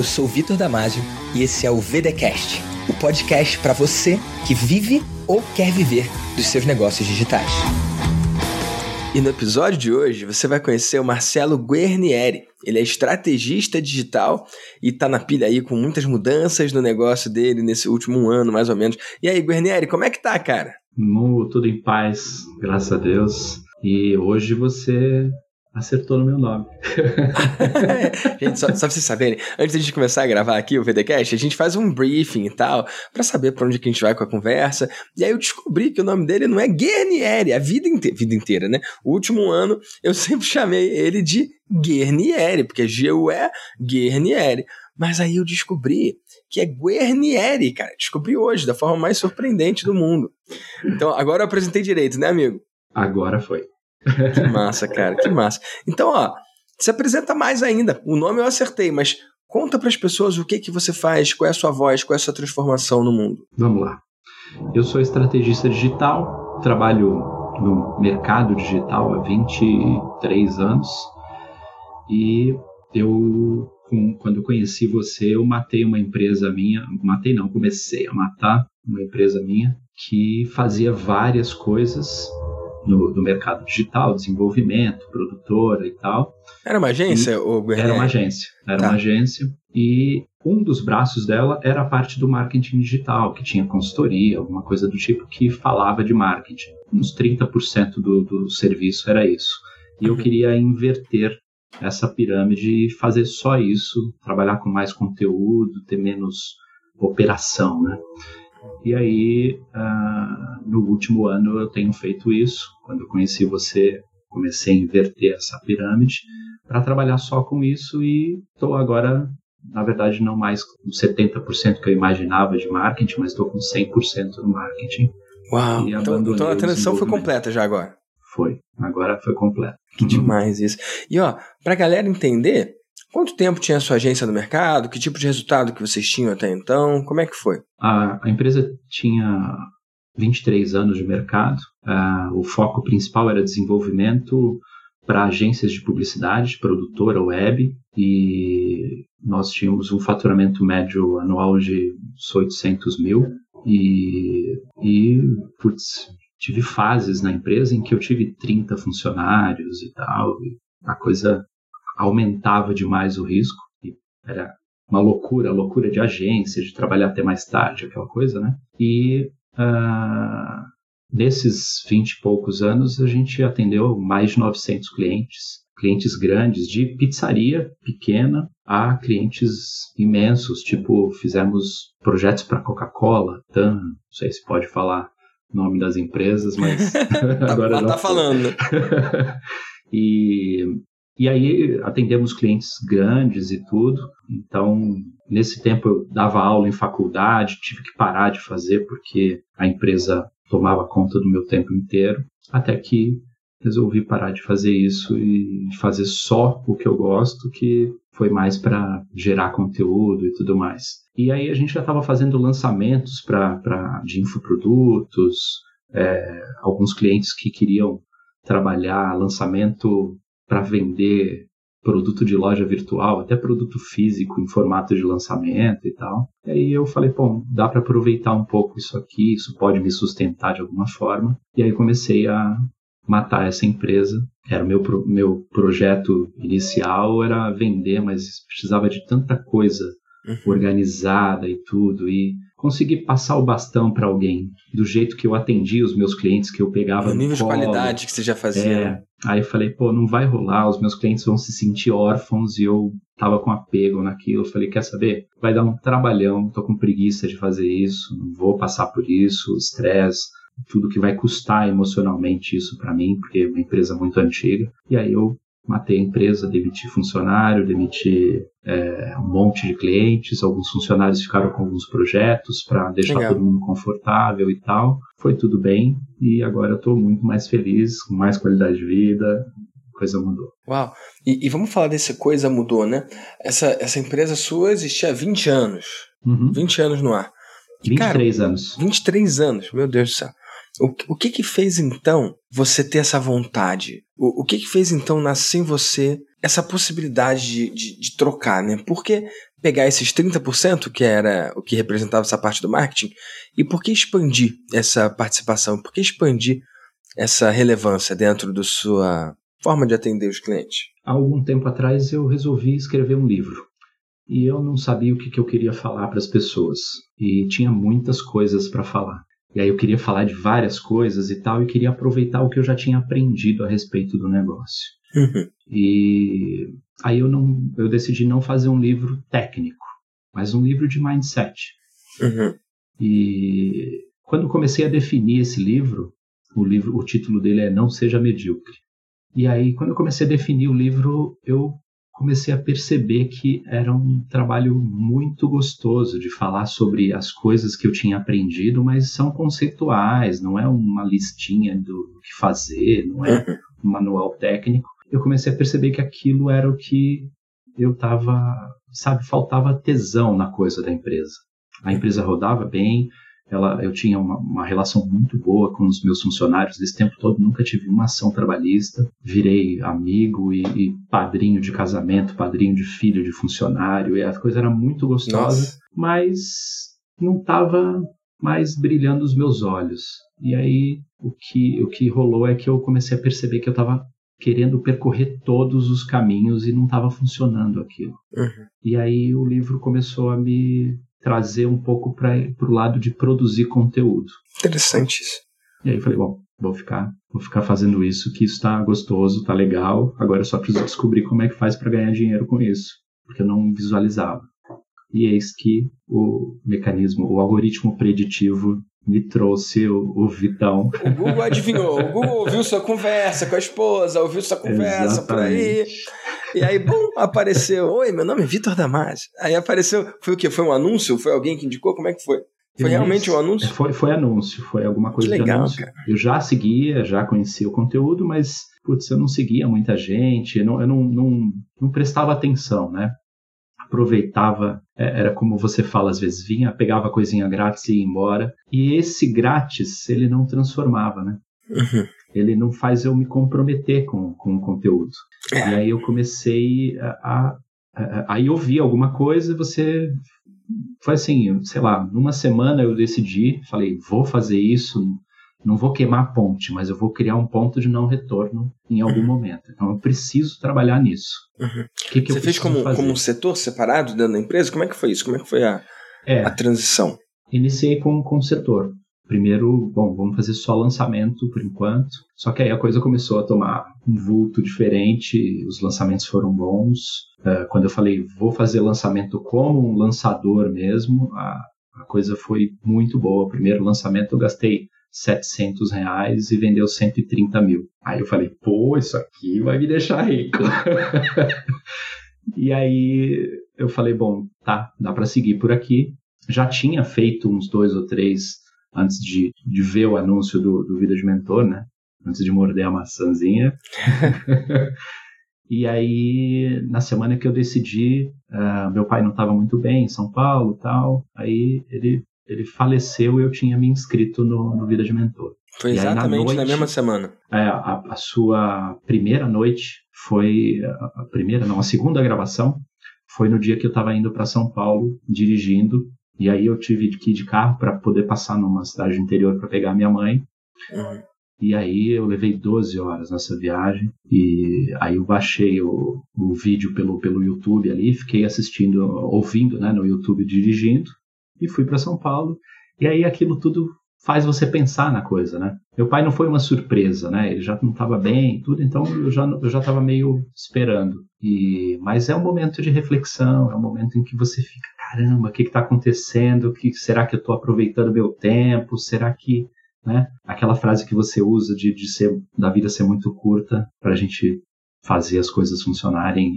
Eu sou Vitor Damasio e esse é o VDcast, o podcast para você que vive ou quer viver dos seus negócios digitais. E no episódio de hoje você vai conhecer o Marcelo Guernieri. Ele é estrategista digital e tá na pilha aí com muitas mudanças no negócio dele nesse último ano, mais ou menos. E aí, Guernieri, como é que tá, cara? tudo em paz, graças a Deus. E hoje você acertou no meu nome. gente, só, só pra vocês saberem, antes de começar a gravar aqui o VDcast, a gente faz um briefing e tal, para saber para onde que a gente vai com a conversa. E aí eu descobri que o nome dele não é Guernieri, a vida, inte vida inteira, né? O último ano eu sempre chamei ele de Guernieri, porque G-U-E, Guernieri. Mas aí eu descobri que é Guernieri, cara. Descobri hoje, da forma mais surpreendente do mundo. Então, agora eu apresentei direito, né, amigo? Agora foi. Que massa, cara, que massa. Então, ó, se apresenta mais ainda. O nome eu acertei, mas conta para as pessoas o que que você faz, qual é a sua voz, qual é a sua transformação no mundo. Vamos lá. Eu sou estrategista digital, trabalho no mercado digital há 23 anos e eu quando conheci você, eu matei uma empresa minha, matei não, comecei a matar uma empresa minha que fazia várias coisas no, no mercado digital, desenvolvimento, produtora e tal. Era uma agência? ou... Era uma agência. Era tá. uma agência. E um dos braços dela era a parte do marketing digital, que tinha consultoria, alguma coisa do tipo que falava de marketing. Uns 30% do, do serviço era isso. E eu uhum. queria inverter essa pirâmide e fazer só isso, trabalhar com mais conteúdo, ter menos operação, né? E aí, uh, no último ano, eu tenho feito isso. Quando eu conheci você, comecei a inverter essa pirâmide para trabalhar só com isso e estou agora, na verdade, não mais com 70% que eu imaginava de marketing, mas estou com 100% no marketing. Uau! Então, então a transição foi completa já agora. Foi. Agora foi completa. Que demais isso. E ó, pra galera entender, Quanto tempo tinha a sua agência no mercado? Que tipo de resultado que vocês tinham até então? Como é que foi? A, a empresa tinha 23 anos de mercado. Uh, o foco principal era desenvolvimento para agências de publicidade, produtora web, e nós tínhamos um faturamento médio anual de 800 mil. E, e putz, tive fases na empresa em que eu tive 30 funcionários e tal. E a coisa aumentava demais o risco. Era uma loucura, loucura de agência, de trabalhar até mais tarde, aquela coisa, né? E uh, nesses 20 e poucos anos, a gente atendeu mais de 900 clientes, clientes grandes, de pizzaria pequena a clientes imensos, tipo, fizemos projetos para Coca-Cola, TAM, não sei se pode falar o nome das empresas, mas agora tá, tá falando. e e aí atendemos clientes grandes e tudo. Então, nesse tempo eu dava aula em faculdade, tive que parar de fazer porque a empresa tomava conta do meu tempo inteiro, até que resolvi parar de fazer isso e fazer só o que eu gosto, que foi mais para gerar conteúdo e tudo mais. E aí a gente já estava fazendo lançamentos pra, pra, de infoprodutos, é, alguns clientes que queriam trabalhar lançamento para vender produto de loja virtual, até produto físico em formato de lançamento e tal. E aí eu falei, bom, dá para aproveitar um pouco isso aqui, isso pode me sustentar de alguma forma. E aí comecei a matar essa empresa. Era o meu, meu projeto inicial era vender, mas precisava de tanta coisa uhum. organizada e tudo e conseguir passar o bastão para alguém do jeito que eu atendia os meus clientes que eu pegava o nível de qualidade que você já fazia é, aí falei pô não vai rolar os meus clientes vão se sentir órfãos e eu tava com apego naquilo. Eu falei quer saber? Vai dar um trabalhão tô com preguiça de fazer isso não vou passar por isso estresse tudo que vai custar emocionalmente isso para mim porque é uma empresa muito antiga. E aí eu matei a empresa, demiti funcionário, demiti é, um monte de clientes, alguns funcionários ficaram com alguns projetos para deixar Legal. todo mundo confortável e tal. Foi tudo bem e agora eu estou muito mais feliz, com mais qualidade de vida, coisa mudou. Uau! E, e, vamos falar dessa coisa mudou, né? Essa, essa empresa sua existia há 20 anos. Uhum. 20 anos no ar. 23 Cara, anos. 23 anos, meu Deus do céu. O, o que que fez então você ter essa vontade? O, o que que fez então nascer em você essa possibilidade de, de, de, trocar, né? Porque pegar esses 30% que era o que representava essa parte do marketing e por que expandir essa participação? Por que expandir essa relevância dentro da sua forma de atender os clientes? Há algum tempo atrás eu resolvi escrever um livro e eu não sabia o que, que eu queria falar para as pessoas e tinha muitas coisas para falar. E aí eu queria falar de várias coisas e tal e queria aproveitar o que eu já tinha aprendido a respeito do negócio. Uhum. E aí eu não, eu decidi não fazer um livro técnico, mas um livro de mindset. Uhum. E quando comecei a definir esse livro, o livro, o título dele é Não Seja Medíocre. E aí, quando eu comecei a definir o livro, eu comecei a perceber que era um trabalho muito gostoso de falar sobre as coisas que eu tinha aprendido, mas são conceituais, não é uma listinha do que fazer, não é um manual técnico. Eu comecei a perceber que aquilo era o que eu estava, sabe, faltava tesão na coisa da empresa. A empresa rodava bem, ela, eu tinha uma, uma, relação muito boa com os meus funcionários desse tempo todo, nunca tive uma ação trabalhista, virei amigo e, e padrinho de casamento, padrinho de filho de funcionário, e a coisa era muito gostosa, Nossa. mas não estava mais brilhando os meus olhos. E aí o que, o que rolou é que eu comecei a perceber que eu estava querendo percorrer todos os caminhos e não estava funcionando aquilo. Uhum. E aí o livro começou a me trazer um pouco para o lado de produzir conteúdo. Interessante isso. E aí eu falei, bom, vou ficar, vou ficar fazendo isso, que isso está gostoso, tá legal. Agora eu só preciso descobrir como é que faz para ganhar dinheiro com isso, porque eu não visualizava. E eis que o mecanismo, o algoritmo preditivo me trouxe o, o Vitão. O Google adivinhou. O Google ouviu sua conversa com a esposa, ouviu sua conversa por aí. E aí, bom, apareceu. Oi, meu nome é Vitor Damasio. Aí apareceu. Foi o quê? Foi um anúncio? Foi alguém que indicou? Como é que foi? Foi realmente um anúncio? Foi, foi anúncio, foi alguma coisa que legal, de anúncio. Cara. Eu já seguia, já conhecia o conteúdo, mas, putz, eu não seguia muita gente, eu não, eu não, não, não prestava atenção, né? aproveitava, era como você fala às vezes, vinha, pegava coisinha grátis e ia embora. E esse grátis, ele não transformava, né? Uhum. Ele não faz eu me comprometer com, com o conteúdo. É. E aí eu comecei a, a, a, Aí eu vi alguma coisa, você. Foi assim, sei lá, numa semana eu decidi, falei, vou fazer isso, não vou queimar a ponte, mas eu vou criar um ponto de não retorno em algum uhum. momento. Então eu preciso trabalhar nisso. Uhum. Que que Você fez como, como um setor separado dentro da empresa? Como é que foi isso? Como é que foi a, é, a transição? Iniciei com, com o setor. Primeiro, bom, vamos fazer só lançamento por enquanto. Só que aí a coisa começou a tomar um vulto diferente, os lançamentos foram bons. Uh, quando eu falei, vou fazer lançamento como um lançador mesmo, a, a coisa foi muito boa. Primeiro lançamento eu gastei 700 reais e vendeu 130 mil. Aí eu falei, pô, isso aqui vai me deixar rico. e aí eu falei, bom, tá, dá para seguir por aqui. Já tinha feito uns dois ou três antes de, de ver o anúncio do, do Vida de Mentor, né? Antes de morder a maçãzinha. e aí, na semana que eu decidi, uh, meu pai não estava muito bem em São Paulo tal, aí ele ele faleceu e eu tinha me inscrito no, no Vida de Mentor. Foi exatamente aí, na, noite, na, mesma semana. É, a, a, sua primeira noite foi a, a, primeira, não, a segunda gravação foi no dia que eu estava indo para São Paulo dirigindo e aí eu tive que ir de carro para poder passar numa cidade interior para pegar minha mãe. Uhum. E aí eu levei 12 horas nessa viagem e aí eu baixei o, o vídeo pelo, pelo YouTube ali, fiquei assistindo, ouvindo né, no YouTube dirigindo e fui para São Paulo. E aí aquilo tudo faz você pensar na coisa, né? Meu pai não foi uma surpresa, né? Ele já não estava bem, tudo, então eu já eu já estava meio esperando. E mas é um momento de reflexão, é um momento em que você fica, caramba, o que está acontecendo? Que será que eu estou aproveitando meu tempo? Será que né? Aquela frase que você usa de, de ser da vida ser muito curta para a gente fazer as coisas funcionarem.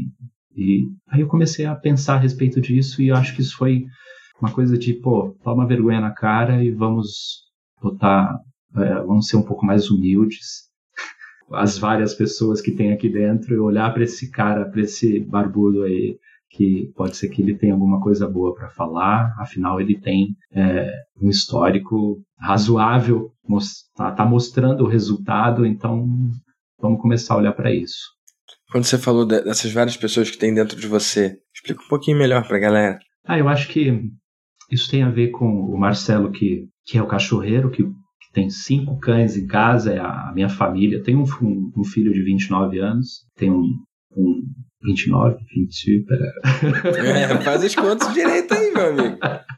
E aí eu comecei a pensar a respeito disso e acho que isso foi uma coisa de, pô, toma vergonha na cara e vamos botar, é, vamos ser um pouco mais humildes. As várias pessoas que tem aqui dentro e olhar para esse cara, para esse barbudo aí, que pode ser que ele tenha alguma coisa boa para falar, afinal ele tem é, um histórico razoável, está tá mostrando o resultado, então vamos começar a olhar para isso. Quando você falou dessas várias pessoas que tem dentro de você, explica um pouquinho melhor pra galera. Ah, eu acho que isso tem a ver com o Marcelo, que, que é o cachorreiro, que, que tem cinco cães em casa, é a, minha família. Tem um, um, um filho de 29 anos, tem um, um 29, 20, pera. É, faz as contas direito aí, meu amigo.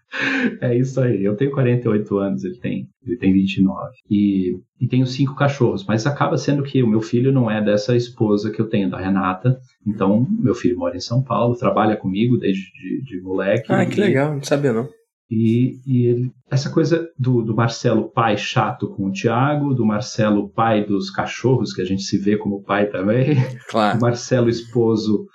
É isso aí. Eu tenho 48 anos, ele tem, ele tem 29. E, e tenho cinco cachorros, mas acaba sendo que o meu filho não é dessa esposa que eu tenho, da Renata. Então, meu filho mora em São Paulo, trabalha comigo desde de, de moleque. Ah, que legal, não sabia não. E, e ele, essa coisa do, do, Marcelo pai chato com o Tiago, do Marcelo pai dos cachorros, que a gente se vê como pai também, claro. do Marcelo esposo,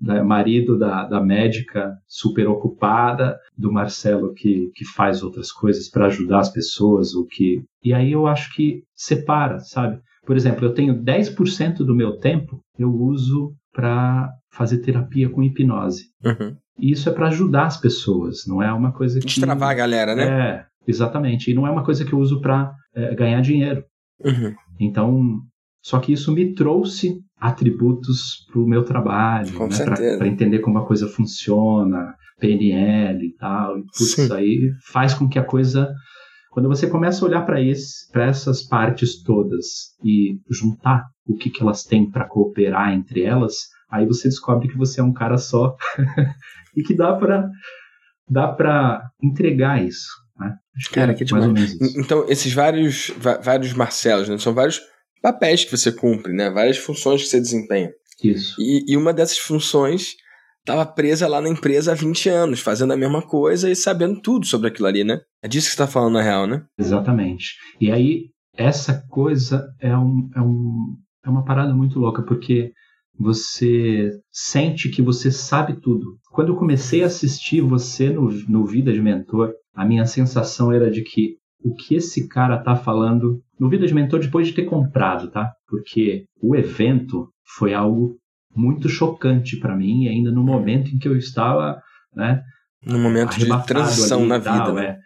né, marido da, da médica super ocupada, do Marcelo que, que faz outras coisas para ajudar as pessoas, o que e aí eu acho que separa, sabe? Por exemplo, eu tenho 10% do meu tempo eu uso para fazer terapia com hipnose. Uhum. E isso é para ajudar as pessoas, não é uma coisa que. Destravar a galera, né? É, exatamente. E não é uma coisa que eu uso para é, ganhar dinheiro. Uhum. Então, só que isso me trouxe atributos para o meu trabalho, Com né? para entender como a coisa funciona, PNL e tal. E tudo isso aí faz com que a coisa. Quando você começa a olhar para essas partes todas e juntar o que, que elas têm para cooperar entre elas, aí você descobre que você é um cara só e que dá para dá para entregar isso. Né? Acho Cara, que, é que demais. Então, esses vários, vários Marcelos, né? São vários papéis que você cumpre, né? Várias funções que você desempenha. Isso. E, e uma dessas funções estava presa lá na empresa há 20 anos, fazendo a mesma coisa e sabendo tudo sobre aquilo ali, né? É disso que você está falando na real, né? Exatamente. E aí, essa coisa é, um, é, um, é uma parada muito louca, porque você sente que você sabe tudo. Quando eu comecei a assistir você no, no Vida de Mentor, a minha sensação era de que o que esse cara tá falando no Vida de Mentor depois de ter comprado, tá? Porque o evento foi algo muito chocante para mim, ainda no momento em que eu estava, né? No momento de transição na vida, né? É.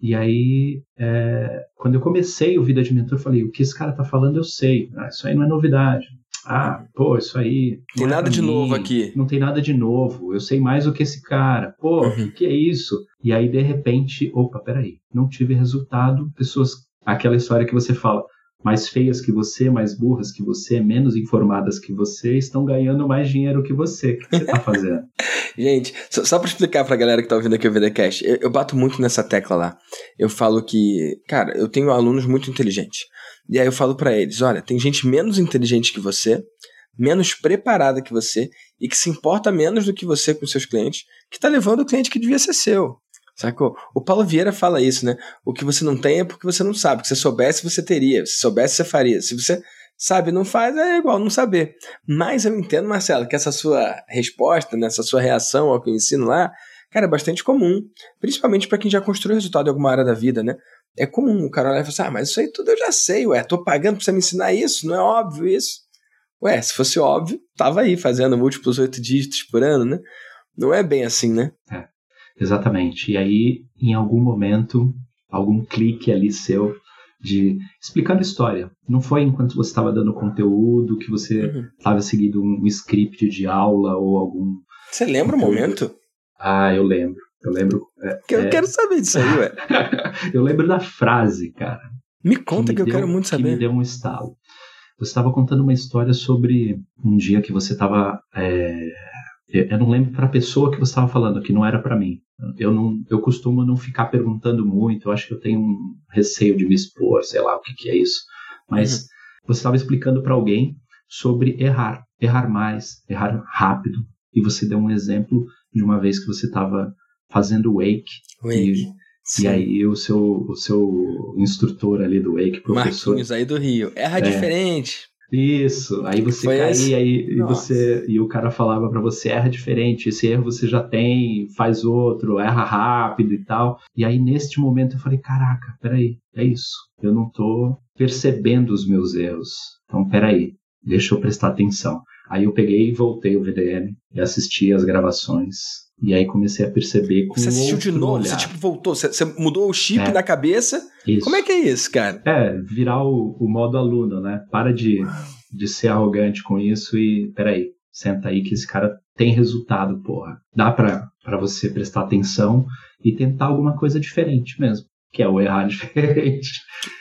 E aí, é, quando eu comecei o Vida de Mentor, eu falei: o que esse cara tá falando eu sei, ah, isso aí não é novidade. Ah, pô, isso aí. Tem é nada de mim, novo aqui. Não tem nada de novo. Eu sei mais do que esse cara. Pô, o uhum. que, que é isso? E aí, de repente, opa, peraí, não tive resultado. Pessoas. Aquela história que você fala, mais feias que você, mais burras que você, menos informadas que você, estão ganhando mais dinheiro que você. O que você está fazendo? Gente, só, só para explicar pra galera que tá ouvindo aqui o VDCast, eu, eu bato muito nessa tecla lá. Eu falo que, cara, eu tenho alunos muito inteligentes. E aí eu falo para eles: olha, tem gente menos inteligente que você, menos preparada que você e que se importa menos do que você com seus clientes, que está levando o cliente que devia ser seu. Sacou? O Paulo Vieira fala isso, né? O que você não tem é porque você não sabe. Se você soubesse, você teria. Se soubesse, você faria. Se você sabe não faz, é igual não saber. Mas eu entendo, Marcelo, que essa sua resposta, né, essa sua reação ao que eu ensino lá, cara, é bastante comum. Principalmente para quem já construiu resultado em alguma área da vida, né? É comum o cara olhar e falar assim, ah, mas isso aí tudo eu já sei, ué, tô pagando pra você me ensinar isso, não é óbvio isso? Ué, se fosse óbvio, tava aí fazendo múltiplos oito dígitos por ano, né? Não é bem assim, né? É, exatamente. E aí, em algum momento, algum clique ali seu de explicando história. Não foi enquanto você estava dando conteúdo que você estava uhum. seguindo um script de aula ou algum. Você lembra o momento? Ah, eu lembro. Eu lembro. É, eu é... quero saber disso aí, ué. eu lembro da frase, cara. Me conta que, que eu deu, quero muito saber. Que me deu um estalo. Você estava contando uma história sobre um dia que você estava. É... Eu não lembro para a pessoa que você estava falando, que não era para mim. Eu não, eu costumo não ficar perguntando muito. Eu acho que eu tenho um receio de me expor, sei lá o que, que é isso. Mas uhum. você estava explicando para alguém sobre errar, errar mais, errar rápido. E você deu um exemplo de uma vez que você estava fazendo wake. Wake. E, e, aí o seu, o seu instrutor ali do wake, professor... Marquinhos aí do Rio. Erra é, diferente. Isso. Aí você Foi caía e, e você e o cara falava para você erra diferente. Esse erro você já tem, faz outro, erra rápido e tal. E aí neste momento eu falei, caraca, peraí, é isso. Eu não tô percebendo os meus erros. Então peraí, deixa eu prestar atenção. Aí eu peguei e voltei o VDM e assisti as gravações E aí comecei a perceber Você assistiu de novo? Olhar. Você tipo voltou? Você, você mudou o chip É. na cabeça? Isso. Como é que é isso, cara? É, virar o, o modo aluno, né? Para de, de ser arrogante com isso e, peraí, senta aí que esse cara tem resultado, porra. Dá pra, pra você prestar atenção e tentar alguma coisa diferente mesmo, que é o errar diferente.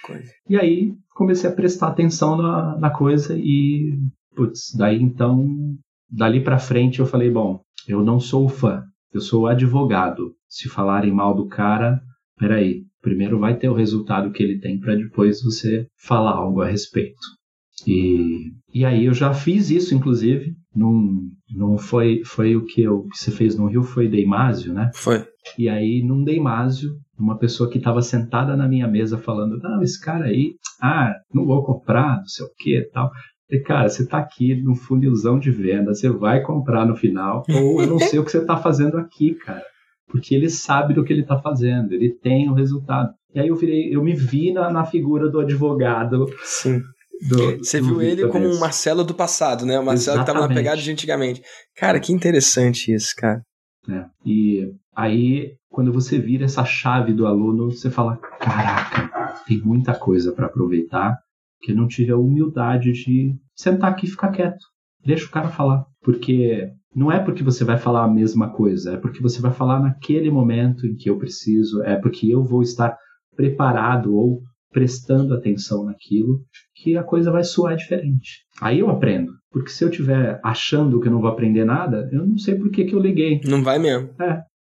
coisa. E aí comecei a prestar atenção na, na coisa e, putz, daí então, dali pra frente eu falei, bom, eu não sou fã, eu sou advogado. Se falarem mal do cara, peraí, primeiro vai ter o resultado que ele tem para depois você falar algo a respeito. E, e aí eu já fiz isso, inclusive, num, não foi, foi o que, eu, que você fez no Rio, foi Deimásio, né? Foi. E aí, num Deimásio, uma pessoa que estava sentada na minha mesa falando: Não, esse cara aí, ah, não vou comprar, não sei o que e tal. Falei, cara, você tá aqui no funilzão de venda, você vai comprar no final, ou eu não sei o que você tá fazendo aqui, cara. Porque ele sabe do que ele tá fazendo, ele tem o resultado. E aí eu virei, eu me vi na, na figura do advogado. Sim. Do, Você do viu ele Victor como um. Marcelo do passado, né? O Marcelo que tava na Exatamente. pegada de antigamente. Cara, que interessante isso, cara. né? E aí, quando você vira essa chave do aluno, você fala: caraca, tem muita coisa para aproveitar, que não tive a humildade de sentar aqui e ficar quieto. Deixa o cara falar. Porque não é porque você vai falar a mesma coisa, é porque você vai falar naquele momento em que eu preciso, é porque eu vou estar preparado ou prestando atenção naquilo, que a coisa vai soar diferente. Aí eu aprendo. Porque se eu estiver achando que eu não vou aprender nada, eu não sei por que, que eu liguei. Não vai mesmo.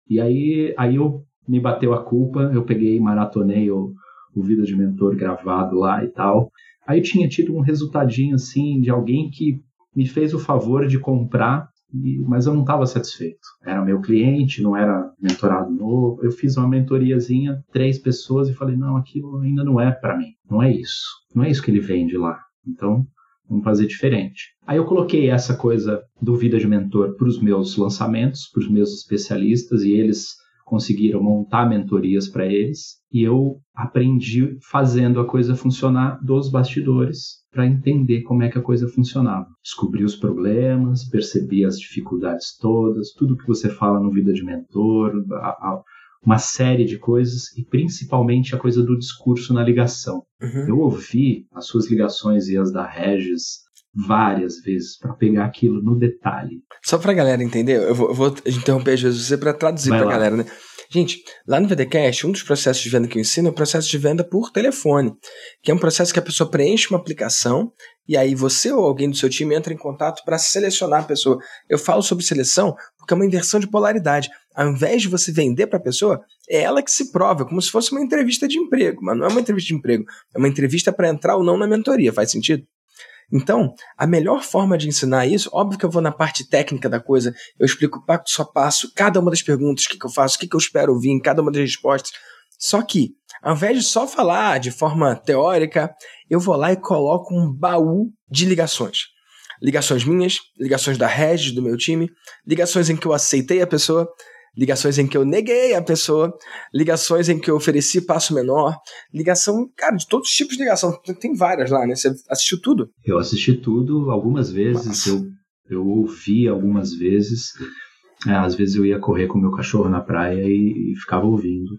E aí, aí eu me bateu a culpa, eu peguei e maratonei o, o Vida de Mentor gravado lá e tal. Aí tinha tido um resultadinho assim de alguém que me fez o favor de comprar, mas eu não estava satisfeito. Era meu cliente, não era mentorado novo. Eu fiz uma mentoriazinha, três pessoas, e falei: não, aquilo ainda não é para mim. Não é isso. Não é isso que ele vende lá. Então, vamos fazer diferente. Aí eu coloquei essa coisa do Vida de Mentor para os meus lançamentos, para os meus especialistas, e eles conseguiram montar mentorias para eles. E eu aprendi fazendo a coisa funcionar dos bastidores para entender como é que a coisa funcionava. Descobri os problemas, percebi as dificuldades todas, tudo que você fala no Vida de Mentor, a- a- uma série de coisas e principalmente a coisa do discurso na ligação. Uhum. Eu ouvi as suas ligações e as da Regis várias vezes para pegar aquilo no detalhe. Só pra galera entender, eu vou, eu vou interromper às vezes você pra traduzir pra lá. galera, né? Gente, lá no VDCast, um dos processos de venda que eu ensino é o processo de venda por telefone, que é um processo que a pessoa preenche uma aplicação e aí você ou alguém do seu time entra em contato para selecionar a pessoa. Eu falo sobre seleção porque é uma inversão de polaridade. Ao invés de você vender para a pessoa, é ela que se prova, como se fosse uma entrevista de emprego, mas não é uma entrevista de emprego, é uma entrevista para entrar ou não na mentoria, faz sentido? Então, a melhor forma de ensinar isso, óbvio que eu vou na parte técnica da coisa, eu explico passo a passo cada uma das perguntas, o que, que eu faço, o que, que eu espero ouvir em cada uma das respostas. Só que, ao invés de só falar de forma teórica, eu vou lá e coloco um baú de ligações. Ligações minhas, ligações da Regis, do meu time, ligações em que eu aceitei a pessoa, ligações em que eu neguei a pessoa, ligações em que eu ofereci passo menor, ligação, cara, de todos os tipos de ligação. Tem várias lá, né? Você assistiu tudo? Eu assisti tudo algumas vezes, eu, eu ouvi algumas vezes. É, às vezes eu ia correr com meu cachorro na praia e, e ficava ouvindo,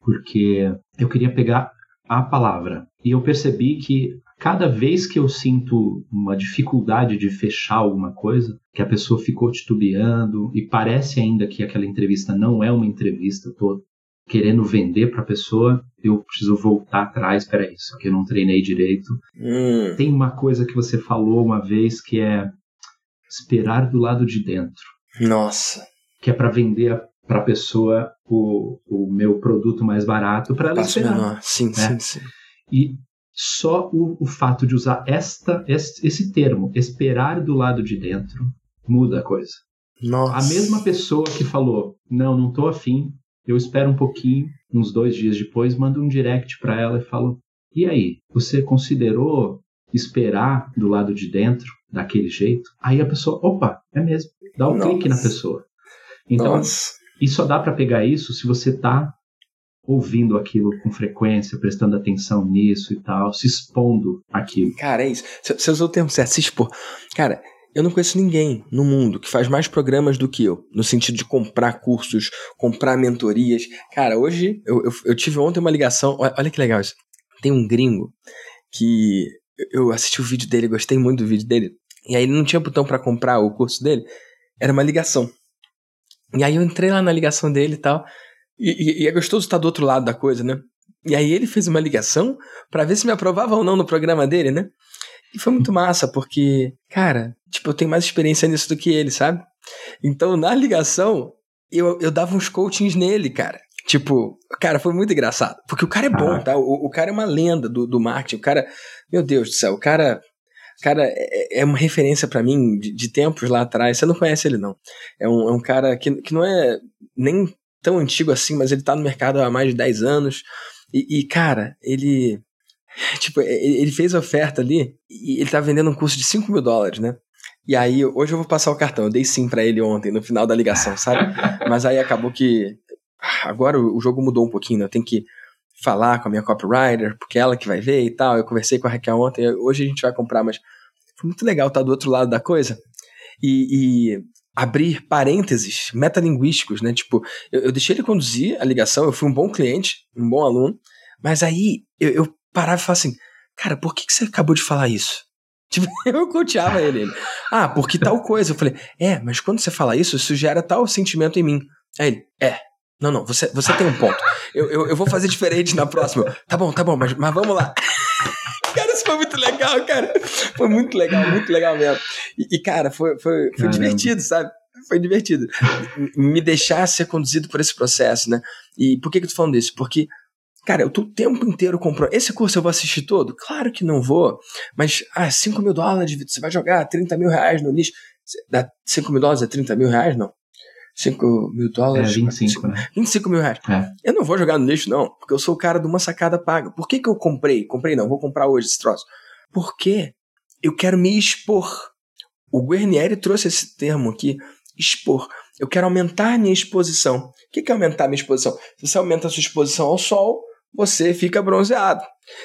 porque eu queria pegar a palavra. E eu percebi que cada vez que eu sinto uma dificuldade de fechar alguma coisa, que a pessoa ficou titubeando e parece ainda que aquela entrevista não é uma entrevista, tô querendo vender para a pessoa, eu preciso voltar atrás, peraí, isso aqui eu não treinei direito, Hum, tem uma coisa que você falou uma vez que é esperar do lado de dentro, nossa. que é para vender para a pessoa o, o meu produto mais barato para ela Passo esperar. menor. Sim, sim, sim. E só o, o fato de usar esta esse, esse termo, esperar do lado de dentro, muda a coisa. Nossa. A mesma pessoa que falou, não, não tô afim, eu espero um pouquinho, uns dois dias depois, manda um direct para ela e falo, e aí, você considerou esperar do lado de dentro, daquele jeito? Aí a pessoa, opa, é mesmo, dá um Nossa. clique na pessoa. Então, Nossa. e só dá para pegar isso se você tá ouvindo aquilo com frequência, prestando atenção nisso e tal, se expondo àquilo. Cara, é isso. Você usou o termo certo, se expor. Cara, eu não conheço ninguém no mundo que faz mais programas do que eu, no sentido de comprar cursos, comprar mentorias. Cara, hoje eu, eu, eu tive ontem uma ligação. Olha, olha que legal isso. Tem um gringo que eu assisti o vídeo dele, gostei muito do vídeo dele. E aí ele não tinha botão para comprar o curso dele, era uma ligação. E aí eu entrei lá na ligação dele e tal. E, e, é gostoso estar do outro lado da coisa, né? E aí ele fez uma ligação para ver se me aprovava ou não no programa dele, né? E foi muito massa, porque, cara, tipo, eu tenho mais experiência nisso do que ele, sabe? Então, na ligação, eu, eu dava uns coachings nele, cara. Tipo, cara, foi muito engraçado. Porque o cara é bom, tá? O, o cara é uma lenda do, do marketing. O cara, meu Deus do céu, o cara Cara, é, é uma referência para mim de, de, tempos lá atrás. Você não conhece ele, não. É um, é um cara que, que não é nem tão antigo assim, mas ele tá no mercado há mais de 10 anos. E, e cara, ele. Tipo, ele fez a oferta ali e ele tá vendendo um curso de 5 mil dólares, né? E aí, hoje eu vou passar o cartão. Eu dei sim para ele ontem, no final da ligação, sabe? Mas aí acabou que. Agora o jogo mudou um pouquinho, né? Eu tenho que falar com a minha copywriter, porque é ela que vai ver e tal. Eu conversei com a Raquel ontem, hoje a gente vai comprar, mas foi muito legal estar do outro lado da coisa. E, e abrir parênteses metalinguísticos, né? Tipo, eu, eu, deixei ele conduzir a ligação, eu fui um bom cliente, um bom aluno, mas aí eu, eu parava e falava assim, cara, por que, que você acabou de falar isso? Tipo, eu coteava ele, ele. Ah, porque tal coisa. Eu falei, é, mas quando você fala isso, isso gera tal sentimento em mim. Aí ele, é, não, não, você, você tem um ponto. Eu, eu, eu vou fazer diferente na próxima. Tá bom, tá bom, mas, mas vamos lá. Foi muito legal, cara. Foi muito legal, muito legal mesmo. E, e cara, foi, foi, foi divertido, sabe? Foi divertido. Me deixar ser conduzido por esse processo, né? E por que, que eu tô falando isso? Porque, cara, eu tô o tempo inteiro comprando. Esse curso eu vou assistir todo? Claro que não vou. Mas, ah, 5 mil dólares, você vai jogar 30 mil reais no nicho. Dá 5 mil dólares é 30 mil reais? Não. 5 mil dólares. É, 25, né? 25 mil reais. É. Eu não vou jogar no lixo, não, porque eu sou o cara de uma sacada paga. Por que, que eu comprei? Comprei não, vou comprar hoje esse troço. Porque eu quero me expor. O Guarnieri trouxe esse termo aqui, expor. Eu quero aumentar a minha exposição. O que, que é aumentar a minha exposição? Se você aumenta a sua exposição ao sol, você fica bronzeado.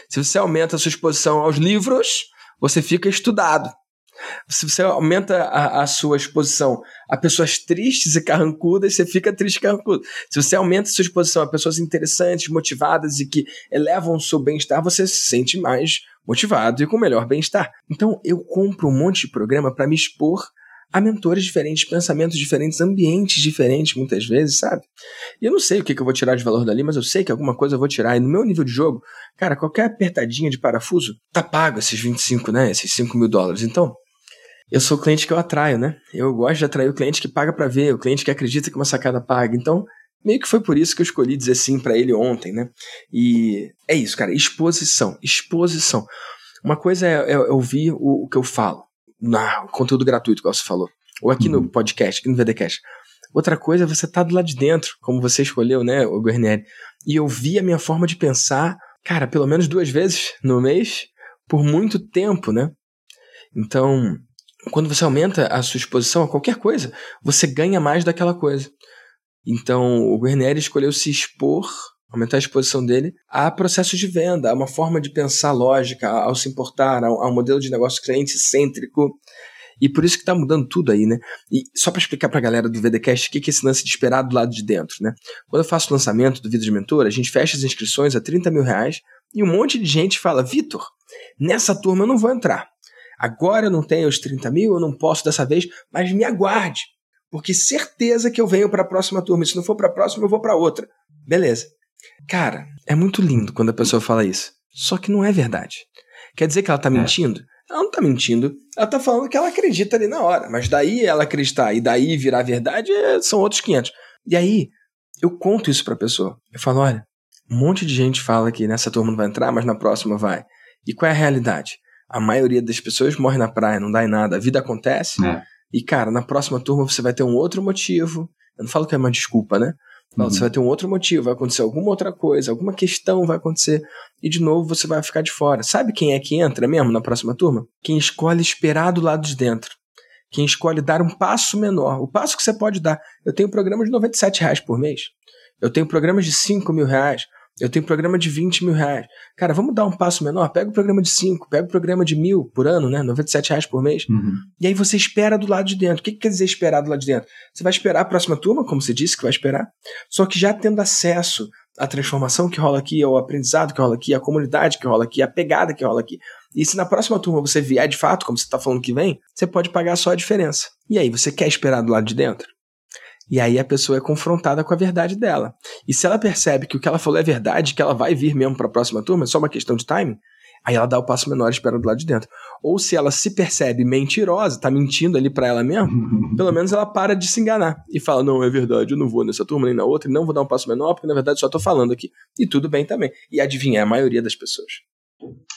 Se você aumenta a sua exposição aos livros, você fica estudado. Se você aumenta a, a, sua exposição a pessoas tristes e carrancudas, você fica triste e carrancudo. Se você aumenta a sua exposição a pessoas interessantes, motivadas e que elevam o seu bem-estar, você se sente mais motivado e com melhor bem-estar. Então, eu compro um monte de programa para me expor a mentores diferentes, pensamentos diferentes, ambientes diferentes, muitas vezes, sabe? E eu não sei o que, que eu vou tirar de valor dali, mas eu sei que alguma coisa eu vou tirar. E no meu nível de jogo, cara, qualquer apertadinha de parafuso, tá pago esses 25, né? Esses 5 mil dólares. Então, eu sou o cliente que eu atraio, né? Eu gosto de atrair o cliente que paga para ver, o cliente que acredita que uma sacada paga. Então, meio que foi por isso que eu escolhi dizer sim para ele ontem, né? E é isso, cara, exposição, exposição. Uma coisa é, é, ouvir o, o, que eu falo, na conteúdo gratuito, como você falou, ou aqui no uhum. podcast, aqui no VDcast. Outra coisa é você estar tá do lado de dentro, como você escolheu, né, o Guarnieri, e ouvir a minha forma de pensar, cara, pelo menos duas vezes no mês, por muito tempo, né? Então, quando você aumenta a sua exposição a qualquer coisa, você ganha mais daquela coisa. Então, o Guarnieri escolheu se expor, aumentar a exposição dele a processos de venda, a uma forma de pensar lógica, ao se importar, ao, ao modelo de negócio cliente cêntrico. E por isso que está mudando tudo aí, né? E só para explicar para a galera do VDcast o que, que é esse lance de esperar do lado de dentro, né? Quando eu faço o lançamento do Vida de Mentor, a gente fecha as inscrições a 30 mil reais e um monte de gente fala, Vitor, nessa turma eu não vou entrar. Agora eu não tenho os 30 mil, eu não posso dessa vez, mas me aguarde. Porque certeza que eu venho para a próxima turma. E se não for para a próxima, eu vou para outra. Beleza. Cara, é muito lindo quando a pessoa fala isso. Só que não é verdade. Quer dizer que ela tá é. mentindo? Ela não tá mentindo. Ela tá falando que ela acredita ali na hora. Mas daí ela acreditar e daí virar verdade é, são outros 500. E aí, eu conto isso pra pessoa. Eu falo: olha, um monte de gente fala que nessa turma não vai entrar, mas na próxima vai. E qual é a realidade? A maioria das pessoas morre na praia, não dá em nada, a vida acontece. É. E, cara, na próxima turma você vai ter um outro motivo. Eu não falo que é uma desculpa, né? Uhum. Você vai ter um outro motivo, vai acontecer alguma outra coisa, alguma questão vai acontecer. E de novo você vai ficar de fora. Sabe quem é que entra mesmo na próxima turma? Quem escolhe esperar do lado de dentro. Quem escolhe dar um passo menor. O passo que você pode dar. Eu tenho programas de 97 reais por mês. Eu tenho programas de 5 mil reais. Eu tenho programa de 20 mil reais. Cara, vamos dar um passo menor? Pega o programa de 5, pega o programa de mil por ano, né? 97 reais por mês. Uhum. E aí você espera do lado de dentro. O que, que quer dizer esperar do lado de dentro? Você vai esperar a próxima turma, como você disse que vai esperar, só que já tendo acesso à transformação que rola aqui, ao aprendizado que rola aqui, à comunidade que rola aqui, à pegada que rola aqui. E se na próxima turma você vier de fato, como você está falando que vem, você pode pagar só a diferença. E aí, você quer esperar do lado de dentro? E aí a pessoa é confrontada com a verdade dela. E se ela percebe que o que ela falou é verdade, que ela vai vir mesmo para a próxima turma, é só uma questão de timing, aí ela dá o passo menor e espera do lado de dentro. Ou se ela se percebe mentirosa, tá mentindo ali para ela mesmo, pelo menos ela para de se enganar e fala: "Não, é verdade, eu não vou nessa turma nem na outra, e não vou dar um passo menor, porque na verdade só tô falando aqui". E tudo bem também. E adivinha, é a maioria das pessoas.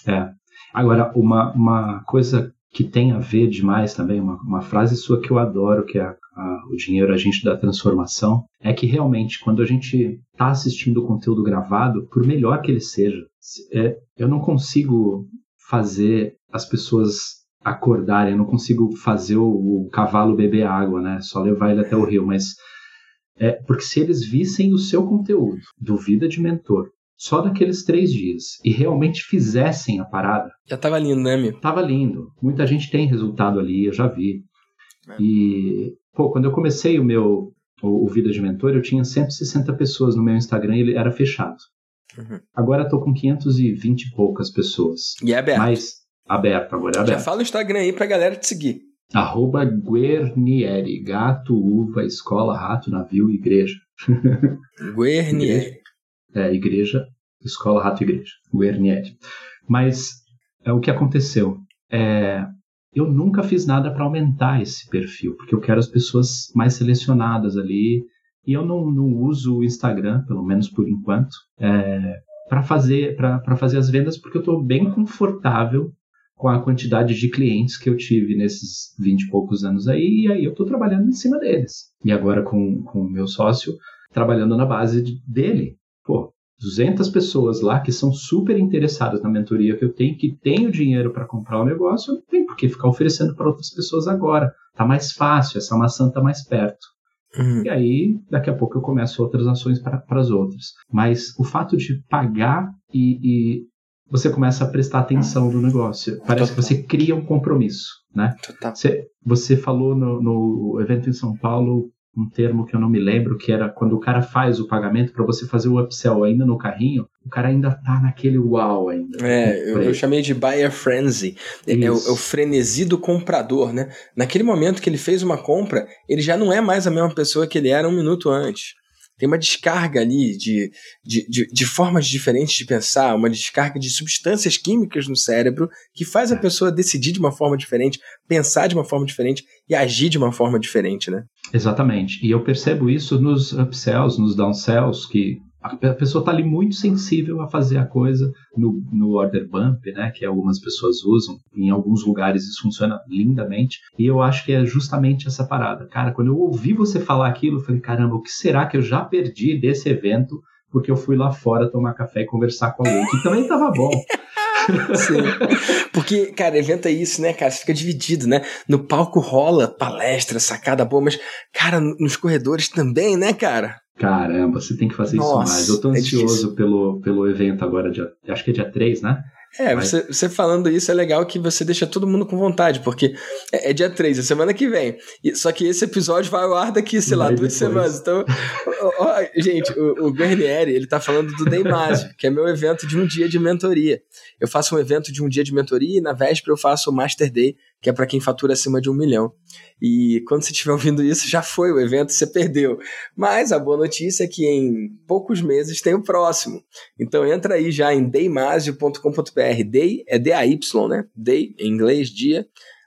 É. Agora, uma, uma coisa que tem a ver demais também, uma, uma frase sua que eu adoro, que é o dinheiro agente da transformação, é que realmente quando a gente está assistindo o conteúdo gravado, por melhor que ele seja, é, eu não consigo fazer as pessoas acordarem, eu não consigo fazer o, o, cavalo beber água, né? Só levar ele até o rio, mas é porque se eles vissem o seu conteúdo do Vida de Mentor só daqueles três dias e realmente fizessem a parada. Já tava lindo, né, amigo? Tava lindo. Muita gente tem resultado ali, eu já vi. É. E, pô, quando eu comecei o meu o, o Vida de Mentor, eu tinha 160 pessoas no meu Instagram e ele era fechado. Uhum. Agora tô com 520 e poucas pessoas. E é aberto. Mas aberto, agora é aberto. Já fala o Instagram aí pra galera te seguir. Arroba Guernieri, gato, uva, escola, rato, navio, igreja. Guernieri é, igreja, escola Rato Igreja, Guernieri. Mas é o que aconteceu. É, eu nunca fiz nada para aumentar esse perfil, porque eu quero as pessoas mais selecionadas ali. E eu não, não uso o Instagram, pelo menos por enquanto, é, para fazer, fazer as vendas, porque eu estou bem confortável com a quantidade de clientes que eu tive nesses 20 e poucos anos aí, e aí eu estou trabalhando em cima deles. E agora com o meu sócio, trabalhando na base dele pô, 200 pessoas lá que são super interessadas na mentoria que eu tenho, que tem o dinheiro para comprar o negócio, eu não tenho por que ficar oferecendo para outras pessoas agora. Tá mais fácil, essa maçã tá mais perto. Uhum. E aí, daqui a pouco eu começo outras ações para as outras. Mas o fato de pagar e, e, você começa a prestar atenção no negócio. Parece Total. que você cria um compromisso, né? Você, você falou no, no evento em São Paulo um termo que eu não me lembro, que era quando o cara faz o pagamento para você fazer o upsell ainda no carrinho, o cara ainda tá naquele uau ainda. É, eu, eu, chamei de buyer frenzy. É, é, o, é, o, frenesi do comprador, né? Naquele momento que ele fez uma compra, ele já não é mais a mesma pessoa que ele era um minuto antes tem uma descarga ali de, de, de, de, formas diferentes de pensar, uma descarga de substâncias químicas no cérebro que faz a pessoa decidir de uma forma diferente, pensar de uma forma diferente e agir de uma forma diferente, né? Exatamente. E eu percebo isso nos upsells, nos downsells, que a pessoa está ali muito sensível a fazer a coisa no, no order bump, né, que algumas pessoas usam. Em alguns lugares isso funciona lindamente. E eu acho que é justamente essa parada. Cara, quando eu ouvi você falar aquilo, eu falei, caramba, o que será que eu já perdi desse evento? Porque eu fui lá fora tomar café e conversar com alguém que também estava bom. Sim. Porque, cara, evento é isso, né, cara? Você fica dividido, né? No palco rola palestra, sacada boa, mas, cara, nos corredores também, né, cara? Caramba, você tem que fazer Nossa, isso mais. Eu tô é ansioso é pelo, pelo evento agora, dia, acho que é dia 3, né? É, Mas... você, você, falando isso é legal que você deixa todo mundo com vontade, porque é, é dia 3, é semana que vem. E, só que esse episódio vai ao ar daqui, sei lá, duas semanas. Então, ó, ó, gente, o, o Guarnieri, ele tá falando do Deimásio, que é meu evento de um dia de mentoria. Eu faço um evento de um dia de mentoria e na véspera eu faço o Master Day, que é para quem fatura acima de um milhão. E quando você estiver ouvindo isso, já foi o evento, você perdeu. Mas a boa notícia é que em poucos meses tem o próximo. Então entra aí já em daymasio.com.br. Day é D-A-Y, né? Day, em inglês, dia.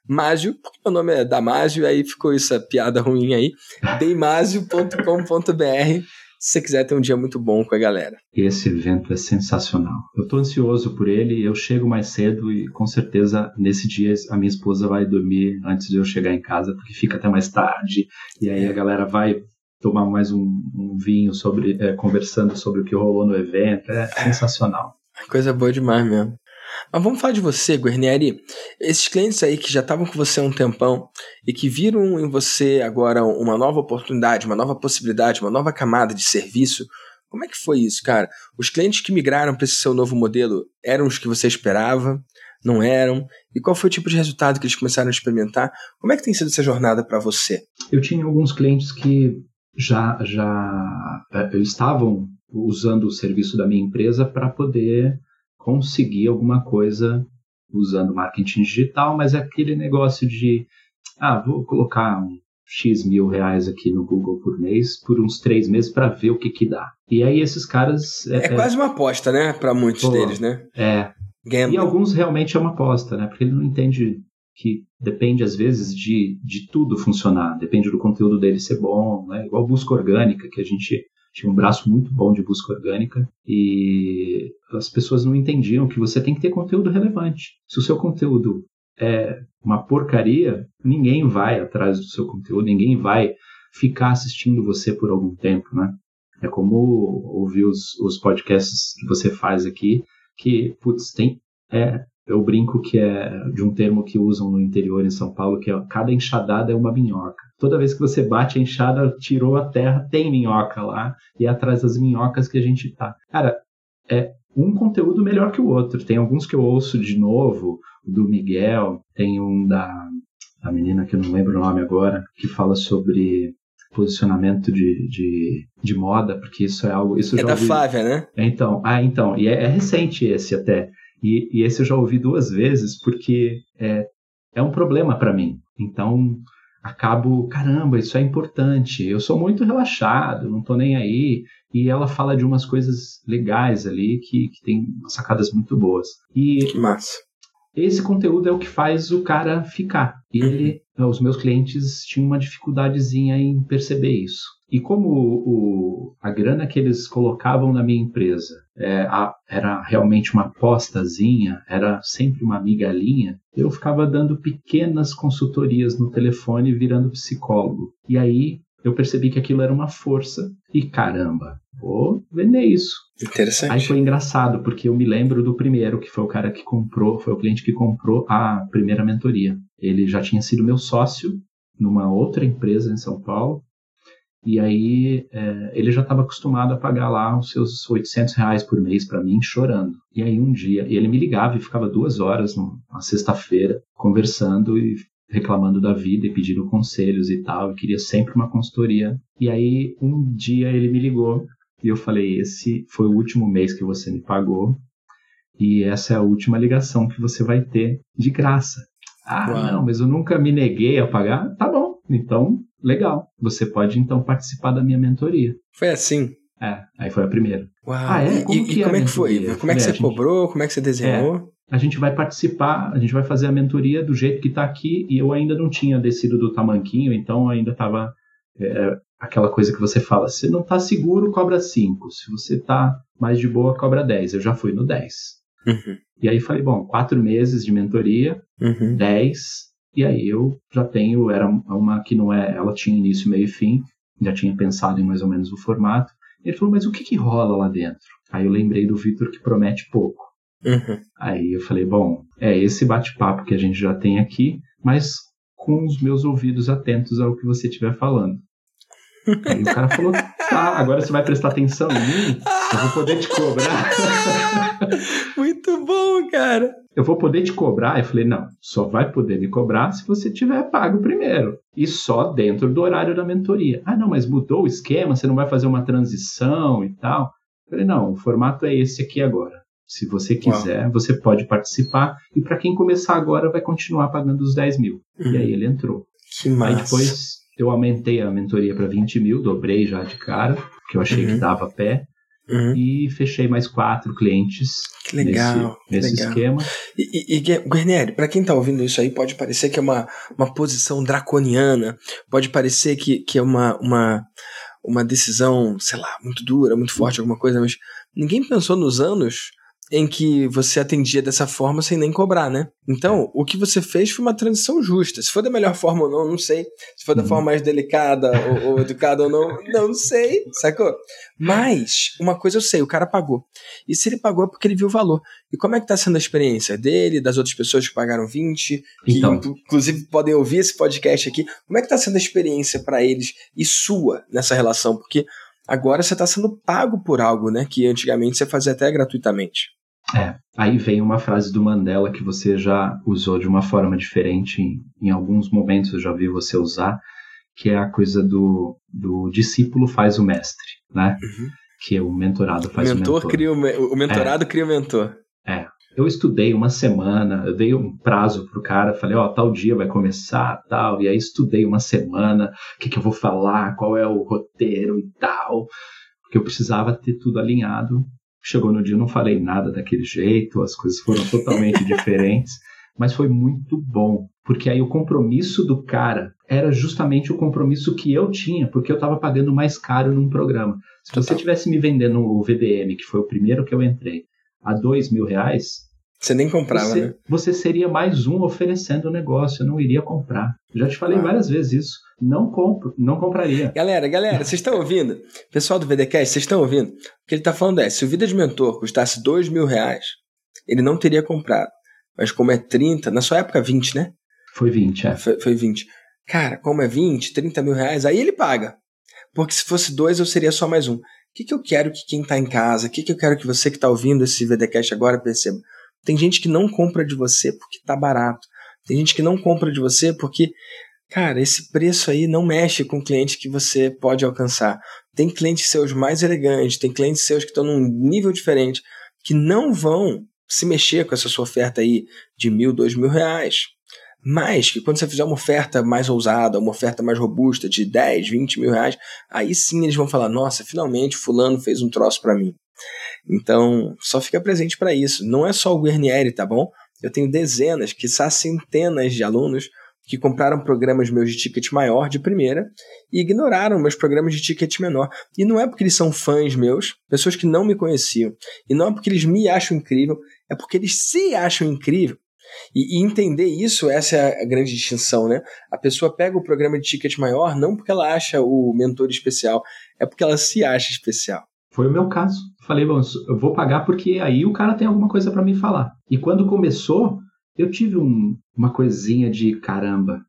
Másio, porque meu nome é Damásio, aí ficou essa piada ruim aí. daymasio.com.br se você quiser ter um dia muito bom com a galera. Esse evento é sensacional. Eu estou ansioso por ele, eu chego mais cedo e com certeza nesse dia a minha esposa vai dormir antes de eu chegar em casa, porque fica até mais tarde, e aí a galera vai tomar mais um, um vinho sobre é, conversando sobre o que rolou no evento. É sensacional. Coisa boa demais mesmo. Mas vamos falar de você, Guarnieri. Esses clientes aí que já estavam com você há um tempão e que viram em você agora uma nova oportunidade, uma nova possibilidade, uma nova camada de serviço, Como é que foi isso, cara? Os clientes que migraram para esse seu novo modelo eram os que você esperava? Não eram? E qual foi o tipo de resultado que eles começaram a experimentar? Como é que tem sido essa jornada para você? Eu tinha alguns clientes que já, já é, estavam usando o serviço da minha empresa para poder conseguir alguma coisa usando marketing digital, mas é aquele negócio de ah, vou colocar um X mil reais aqui no Google por mês por uns três meses para ver o que que dá. E aí esses caras. É, é quase uma aposta, né? Para muitos pô, deles, né? É. Gambling. E alguns realmente é uma aposta, né? Porque ele não entende que depende às vezes de, de tudo funcionar, depende do conteúdo dele ser bom, né? Igual busca orgânica, que a gente tinha um braço muito bom de busca orgânica e as pessoas não entendiam que você tem que ter conteúdo relevante. Se o seu conteúdo é uma porcaria, ninguém vai atrás do seu conteúdo, ninguém vai ficar assistindo você por algum tempo, né? É como ouvir os, os podcasts que você faz aqui, que, putz, tem. É, eu brinco que é de um termo que usam no interior em São Paulo, que é cada enxadada é uma minhoca. Toda vez que você bate a enxada, tirou a terra, tem minhoca lá, e é atrás das minhocas que a gente tá. Cara, é um conteúdo melhor que o outro. Tem alguns que eu ouço de novo, do Miguel, tem um da, da menina que eu não lembro o nome agora, que fala sobre posicionamento de, de, de moda, porque isso é algo. Isso é da ouvi... Flávia, né? Então, ah, então, e é, é recente esse até. E, e, esse eu já ouvi duas vezes, porque é, é um problema para mim. Então, acabo, caramba, isso é importante. Eu sou muito relaxado, não tô nem aí. E ela fala de umas coisas legais ali que, que tem sacadas muito boas. E que massa. Esse conteúdo é o que faz o cara ficar. Ele, os meus clientes tinham uma dificuldadezinha em perceber isso. E como o, a grana que eles colocavam na minha empresa é, a, era realmente uma apostazinha, era sempre uma migalhinha, eu ficava dando pequenas consultorias no telefone virando psicólogo. E aí eu percebi que aquilo era uma força e caramba, vou vender isso. Interessante. Aí foi engraçado, porque eu me lembro do primeiro, que foi o cara que comprou, foi o cliente que comprou a primeira mentoria. Ele já tinha sido meu sócio numa outra empresa em São Paulo, e aí é, ele já estava acostumado a pagar lá os seus 800 reais por mês para mim, chorando. E aí um dia, ele me ligava e ficava duas horas na sexta-feira conversando e reclamando da vida e pedindo conselhos e tal, e queria sempre uma consultoria. E aí um dia ele me ligou e eu falei: "Esse foi o último mês que você me pagou e essa é a última ligação que você vai ter de graça". Ah, Uau. não, mas eu nunca me neguei a pagar. Tá bom. Então, legal. Você pode então participar da minha mentoria. Foi assim. É, aí foi a primeira. Uau. Ah, é? Como, e, que, e é como é que foi? Como é que você gente... cobrou? Como é que você desenhou? É, a gente vai participar, a gente vai fazer a mentoria do jeito que está aqui, e eu ainda não tinha descido do tamanquinho, então ainda estava é, aquela coisa que você fala, se não está seguro, cobra 5, se você está mais de boa, cobra 10, eu já fui no 10. Uhum. E aí falei, bom, quatro meses de mentoria, uhum. 10, e aí eu já tenho, era uma que não é, ela tinha início, meio e fim, já tinha pensado em mais ou menos o formato. Ele falou, mas o que que rola lá dentro? Aí eu lembrei do Vitor que promete pouco. Uhum. Aí eu falei, bom, é esse bate-papo que a gente já tem aqui, mas com os meus ouvidos atentos ao que você estiver falando. Aí o cara falou, tá, agora você vai prestar atenção em mim? Eu vou poder te cobrar. Muito bom, cara. Eu vou poder te cobrar? Eu falei, não, só vai poder me cobrar se você tiver pago primeiro. E só dentro do horário da mentoria. Ah, não, mas mudou o esquema, você não vai fazer uma transição e tal. Eu falei, não, o formato é esse aqui agora. Se você quiser, Uau. você pode participar. E para quem começar agora, vai continuar pagando os 10 mil. Uhum. E aí ele entrou. Que massa. Aí depois eu aumentei a mentoria para 20 mil, dobrei já de cara, que eu achei uhum. que dava pé. Uhum. E fechei mais quatro clientes que legal, nesse, nesse legal. esquema. E, e, e Guarnieri, para quem está ouvindo isso aí, pode parecer que é uma, uma posição draconiana, pode parecer que, que é uma, uma, uma decisão, sei lá, muito dura, muito forte, alguma coisa, mas ninguém pensou nos anos em que você atendia dessa forma sem nem cobrar, né? Então, o que você fez foi uma transição justa. Se for da melhor forma ou não, não sei. Se for da uhum. forma mais delicada ou, ou educada ou não, não sei, sacou? Mas, uma coisa eu sei, o cara pagou. E se ele pagou é porque ele viu o valor. E como é que tá sendo a experiência dele, das outras pessoas que pagaram 20, que então. inclusive podem ouvir esse podcast aqui? Como é que tá sendo a experiência para eles e sua nessa relação? Porque Agora você está sendo pago por algo, né? Que antigamente você fazia até gratuitamente. É, aí vem uma frase do Mandela que você já usou de uma forma diferente em, em alguns momentos, eu já vi você usar, que é a coisa do, do discípulo faz o mestre, né? Uhum. Que é o mentorado faz o, mentor o mentor. Cria o, o mentorado é. cria o mentor. É. Eu estudei uma semana, eu dei um prazo pro cara, falei, ó, oh, tal dia vai começar, tal, e aí estudei uma semana, o que, que eu vou falar, qual é o roteiro e tal, porque eu precisava ter tudo alinhado Chegou no dia, eu não falei nada daquele jeito, as coisas foram totalmente diferentes, mas foi muito bom, porque aí o compromisso do cara era justamente o compromisso que eu tinha, porque eu estava pagando mais caro num programa. Se você tivesse me vendendo o VDM, que foi o primeiro que eu entrei, a dois mil reais, você nem comprava, você, né? Você seria mais um oferecendo o negócio, eu não iria comprar. Já te falei ah. várias vezes isso. Não compro, não compraria. Galera, galera, vocês estão ouvindo? Pessoal do VDCast, vocês estão ouvindo? O que ele está falando é, se o Vida de Mentor custasse dois mil reais, ele não teria comprado. Mas como é 30, na sua época 20, né? Foi 20, é. Foi, foi 20. Cara, como é 20, 30 mil reais, aí ele paga. Porque se fosse dois, eu seria só mais um. O que, que eu quero que quem está em casa, o que, que eu quero que você que está ouvindo esse VDCast agora perceba? Tem gente que não compra de você porque tá barato. Tem gente que não compra de você porque, cara, esse preço aí não mexe com o cliente que você pode alcançar. Tem clientes seus mais elegantes, tem clientes seus que estão num nível diferente, que não vão se mexer com essa sua oferta aí de mil, dois mil reais. Mas que quando você fizer uma oferta mais ousada, uma oferta mais robusta de 10, 20 mil reais, aí sim eles vão falar: nossa, finalmente fulano fez um troço para mim. Então, só fica presente para isso. Não é só o Guarnieri, tá bom? Eu tenho dezenas, quiçá centenas de alunos que compraram programas meus de ticket maior de primeira e ignoraram meus programas de ticket menor. E não é porque eles são fãs meus, pessoas que não me conheciam, e não é porque eles me acham incrível, é porque eles se acham incrível. E, e, entender isso, essa é a grande distinção, né? A pessoa pega o programa de ticket maior não porque ela acha o mentor especial, é porque ela se acha especial. Foi o meu caso. Falei, bom, eu vou pagar porque aí o cara tem alguma coisa para me falar. E quando começou, eu tive um, uma coisinha de caramba,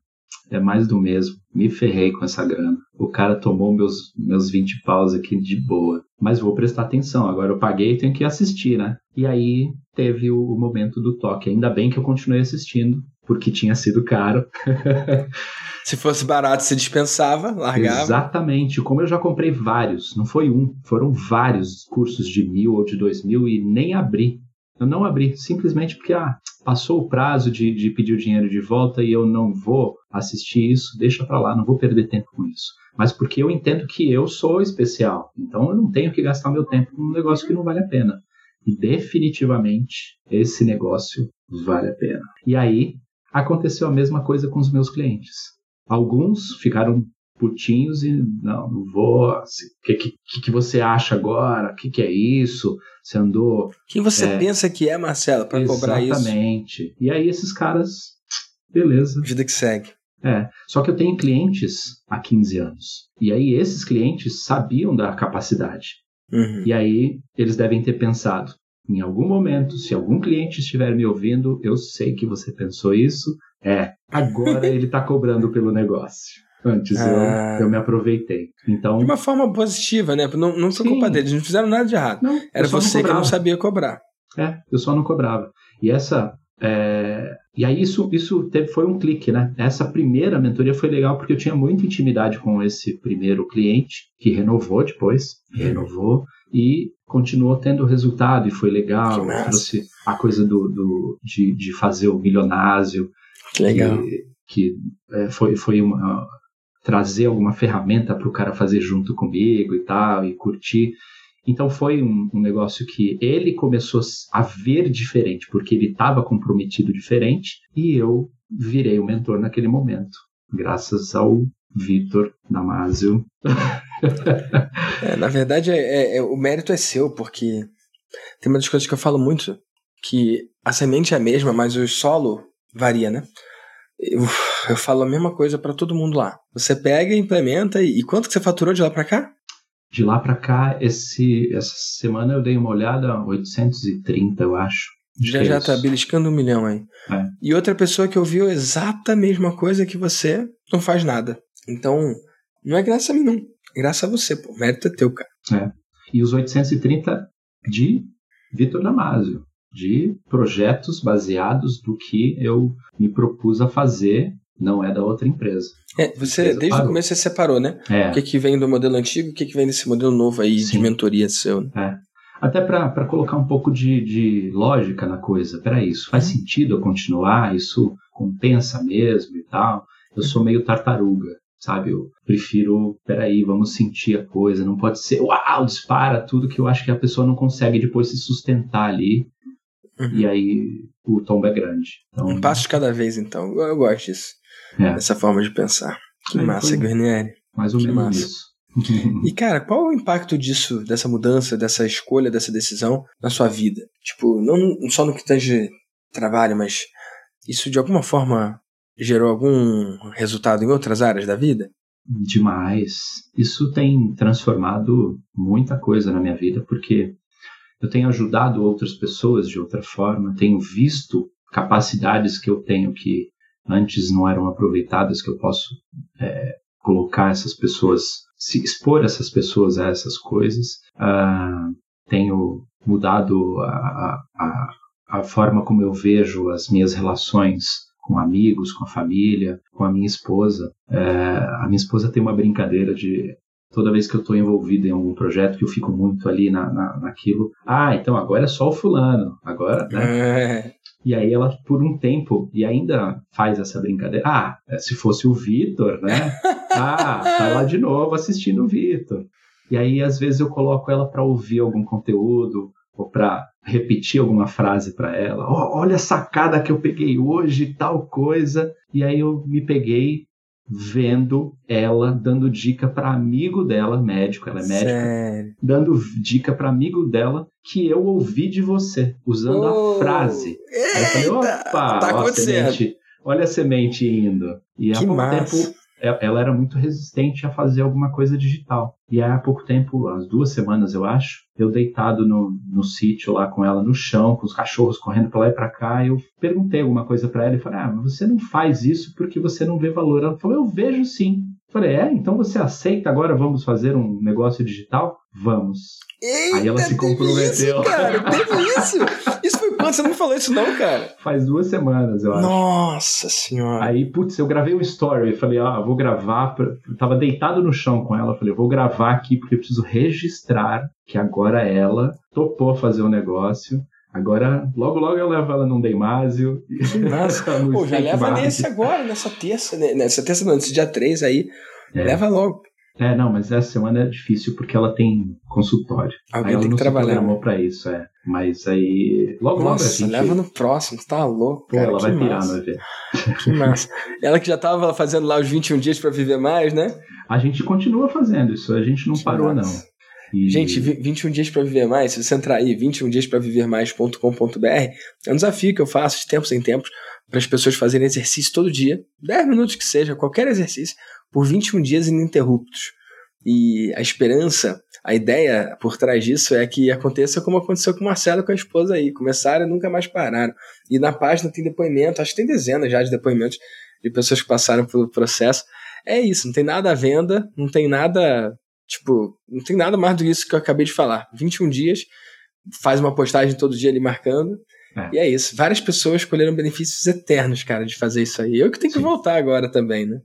é mais do mesmo. Me ferrei com essa grana. O cara tomou meus, meus 20 paus aqui de boa. Mas vou prestar atenção. Agora eu paguei e tenho que assistir, né? E aí teve o, o momento do toque. Ainda bem que eu continuei assistindo, porque tinha sido caro. Se fosse barato, se dispensava, largava. Exatamente. Como eu já comprei vários, não foi um, foram vários cursos de mil ou de dois mil e nem abri. Eu não abri, simplesmente porque ah, passou o prazo de, de pedir o dinheiro de volta e eu não vou assistir isso, deixa para lá, não vou perder tempo com isso. Mas porque eu entendo que eu sou especial, então eu não tenho que gastar meu tempo com um negócio que não vale a pena. E definitivamente esse negócio vale a pena. E aí aconteceu a mesma coisa com os meus clientes. Alguns ficaram putinhos e não, não vou. O que, que, que você acha agora? O que, que é isso? Você andou. Quem você é... pensa que é, Marcelo, para cobrar isso? Exatamente. E aí esses caras, beleza. Vida que segue. É. Só que eu tenho clientes há 15 anos. E aí esses clientes sabiam da capacidade. Uhum. E aí eles devem ter pensado. Em algum momento, se algum cliente estiver me ouvindo, eu sei que você pensou isso, é, agora ele está cobrando pelo negócio. Antes ah. eu, eu me aproveitei. Então, de uma forma positiva, né? Não, não foi Sim. culpa deles, não fizeram nada de errado. Não, Era você que não sabia cobrar. É, eu só não cobrava. E essa. É... E aí isso, isso teve, foi um clique, né? Essa primeira mentoria foi legal porque eu tinha muita intimidade com esse primeiro cliente, que renovou depois, renovou, e continuou tendo resultado, e foi legal. Trouxe a coisa do, do, de, de fazer o milionásio, que legal. Que, que é, foi, foi uma, trazer alguma ferramenta para o cara fazer junto comigo e tal, e curtir. Então foi um, um, negócio que ele começou a ver diferente, porque ele estava comprometido diferente, e eu virei o mentor naquele momento, graças ao Vitor Damasio. é, na verdade, é, é, é, o mérito é seu, porque tem uma das coisas que eu falo muito, que a semente é a mesma, mas o solo varia, né? Eu, eu falo a mesma coisa para todo mundo lá. Você pega, implementa e, e quanto que você faturou de lá para cá? De lá para cá, esse, essa semana eu dei uma olhada, 830, eu acho. Já já é tá beliscando um milhão aí. É. E outra pessoa que ouviu exata mesma coisa que você não faz nada. Então, não é graça a mim, não. Graças a você, pô. O mérito é teu, cara. É. E os 830 de Vitor Damasio, de projetos baseados do que eu me propus a fazer, não é da outra empresa. É, você, desde parou. o começo você separou, né? É. O que, que vem do modelo antigo, o que, que vem desse modelo novo aí Sim. de mentoria seu. Né? É. Até para colocar um pouco de, de lógica na coisa. Peraí, isso faz uhum. sentido eu continuar? Isso compensa mesmo e tal? Eu sou meio tartaruga, sabe? Eu prefiro, peraí, vamos sentir a coisa. Não pode ser, uau, dispara tudo que eu acho que a pessoa não consegue depois se sustentar ali. Uhum. E aí o tombo é grande. Então, um passo de cada vez, então. Eu, eu gosto disso. É. Dessa forma de pensar. Que aí massa, Guarnieri. Mais ou menos isso. e, cara, qual o impacto disso, dessa mudança, dessa escolha, dessa decisão na sua vida? Tipo, não só no que tange trabalho, mas isso de alguma forma gerou algum resultado em outras áreas da vida? Demais. Isso tem transformado muita coisa na minha vida, porque eu tenho ajudado outras pessoas de outra forma, tenho visto capacidades que eu tenho que antes não eram aproveitadas, que eu posso é, colocar essas pessoas, se expor essas pessoas a essas coisas. Uh, tenho mudado a, a, a forma como eu vejo as minhas relações com amigos, com a família, com a minha esposa. É, a minha esposa tem uma brincadeira de toda vez que eu estou envolvido em algum projeto que eu fico muito ali na, na, naquilo. Ah, então agora é só o fulano. Agora, né? É. E aí ela, por um tempo, e ainda faz essa brincadeira. Ah, se fosse o Vitor, né? Ah, tá lá de novo assistindo o Vitor. E aí, às vezes, eu coloco ela para ouvir algum conteúdo, ou para repetir alguma frase para ela. Oh, olha a sacada que eu peguei hoje, tal coisa. E aí eu me peguei vendo ela dando dica para amigo dela, médico, ela é médica, Sério? dando dica para amigo dela que eu ouvi de você, usando oh, a frase. Eita, aí eu falei, opa, tá ó, a semente, olha a semente indo. E há pouco massa. tempo ela era muito resistente a fazer alguma coisa digital. E há pouco tempo, as duas semanas eu acho, eu deitado no, no sítio lá com ela no chão, com os cachorros correndo para lá e para cá, eu perguntei alguma coisa para ela e falei: "Ah, mas você não faz isso porque você não vê valor". Ela falou: "Eu vejo sim". Falei: "É, então você aceita agora vamos fazer um negócio digital?" Vamos. Eita, Aí ela se comprometeu. Isso, cara, teve isso. Isso foi quando você não me falou isso não, cara. Faz duas semanas, eu acho. Nossa senhora. Aí, putz, eu gravei um story, falei, ah, vou gravar, pra... eu tava deitado no chão com ela, falei, vou gravar aqui porque eu preciso registrar que agora ela topou fazer o um negócio. Agora, logo, logo eu levo ela num Deimásio. Pô, já leva nesse agora, nessa terça, né? nessa terça não, nesse dia 3 aí. É. Leva logo. É, não, mas essa semana é difícil porque ela tem consultório. Alguém aí tem que trabalhar. Ela né? pra isso, é. Mas aí. Logo, Nossa, logo gente... leva no próximo, tá louco. Pô, cara, ela vai pirar no evento. Que massa. ela que já tava fazendo lá os 21 dias para viver mais, né? A gente continua fazendo isso, a gente não que parou, massa. não. E... Gente, 21 dias para viver mais, se você entrar aí, 21 dias para viver mais.com.br, é um desafio que eu faço de tempos em tempos para as pessoas fazerem exercício todo dia, 10 minutos que seja, qualquer exercício, por 21 dias ininterruptos. E a esperança, a ideia por trás disso é que aconteça como aconteceu com o Marcelo e com a esposa aí. Começaram e nunca mais pararam. E na página tem depoimento, acho que tem dezenas já de depoimentos de pessoas que passaram pelo processo. É isso, não tem nada à venda, não tem nada, tipo, não tem nada mais do que isso que eu acabei de falar. 21 dias, faz uma postagem todo dia ali marcando. É. E é isso. Várias pessoas escolheram benefícios eternos, cara, de fazer isso aí. Eu que tenho Sim. que voltar agora também, né?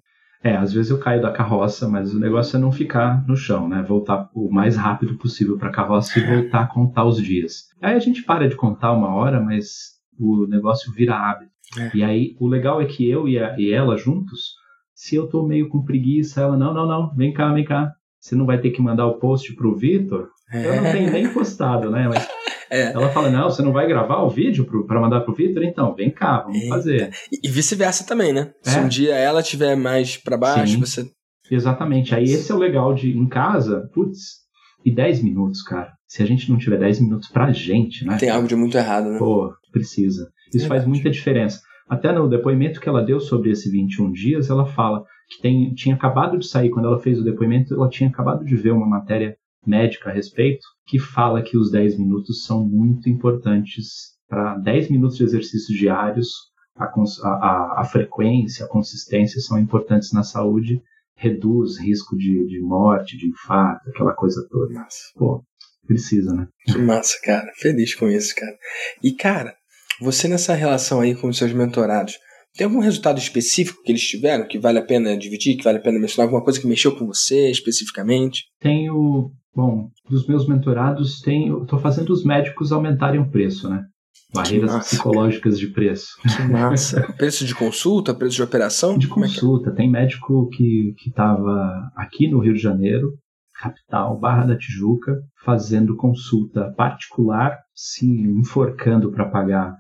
É, às vezes eu caio da carroça, mas o negócio é não ficar no chão, né? Voltar o mais rápido possível para a carroça e voltar a contar os dias. Aí a gente para de contar uma hora, mas o negócio vira hábito. É. E aí o legal é que eu e, a, e ela juntos, se eu tô meio com preguiça, ela, não, não, não, vem cá, vem cá. Você não vai ter que mandar o post pro Vitor? É. Eu não tenho nem postado, né? Mas é. Ela fala: não, você não vai gravar o vídeo para mandar pro Vitor? Então, vem cá, vamos Eita. fazer. E, vice-versa também, né? É. Se um dia ela tiver mais para baixo, Sim. você. Exatamente. Aí esse é o legal de em casa, putz, e 10 minutos, cara. Se a gente não tiver 10 minutos pra gente, né? Tem algo de muito errado, né? Pô, precisa. Isso faz muita diferença. Até no depoimento que ela deu sobre esse 21 dias, ela fala que tem, tinha acabado de sair, quando ela fez o depoimento, ela tinha acabado de ver uma matéria médica a respeito, que fala que os 10 minutos são muito importantes para 10 minutos de exercícios diários, a, a, a, frequência, a consistência são importantes na saúde reduz risco de, de morte, de infarto, aquela coisa toda. Massa. Pô, precisa, né? Que massa, cara. Feliz com isso, cara. E, cara, você nessa relação aí com os seus mentorados, tem algum resultado específico que eles tiveram que vale a pena dividir, que vale a pena mencionar? Alguma coisa que mexeu com você especificamente? Tenho, bom, dos meus mentorados, tenho, estou fazendo os médicos aumentarem o preço, né? Barreiras massa, psicológicas cara. de preço. Que massa. preço de consulta, preço de operação? De consulta. É é? Tem médico que estava aqui no Rio de Janeiro, capital, Barra da Tijuca, fazendo consulta particular, se enforcando para pagar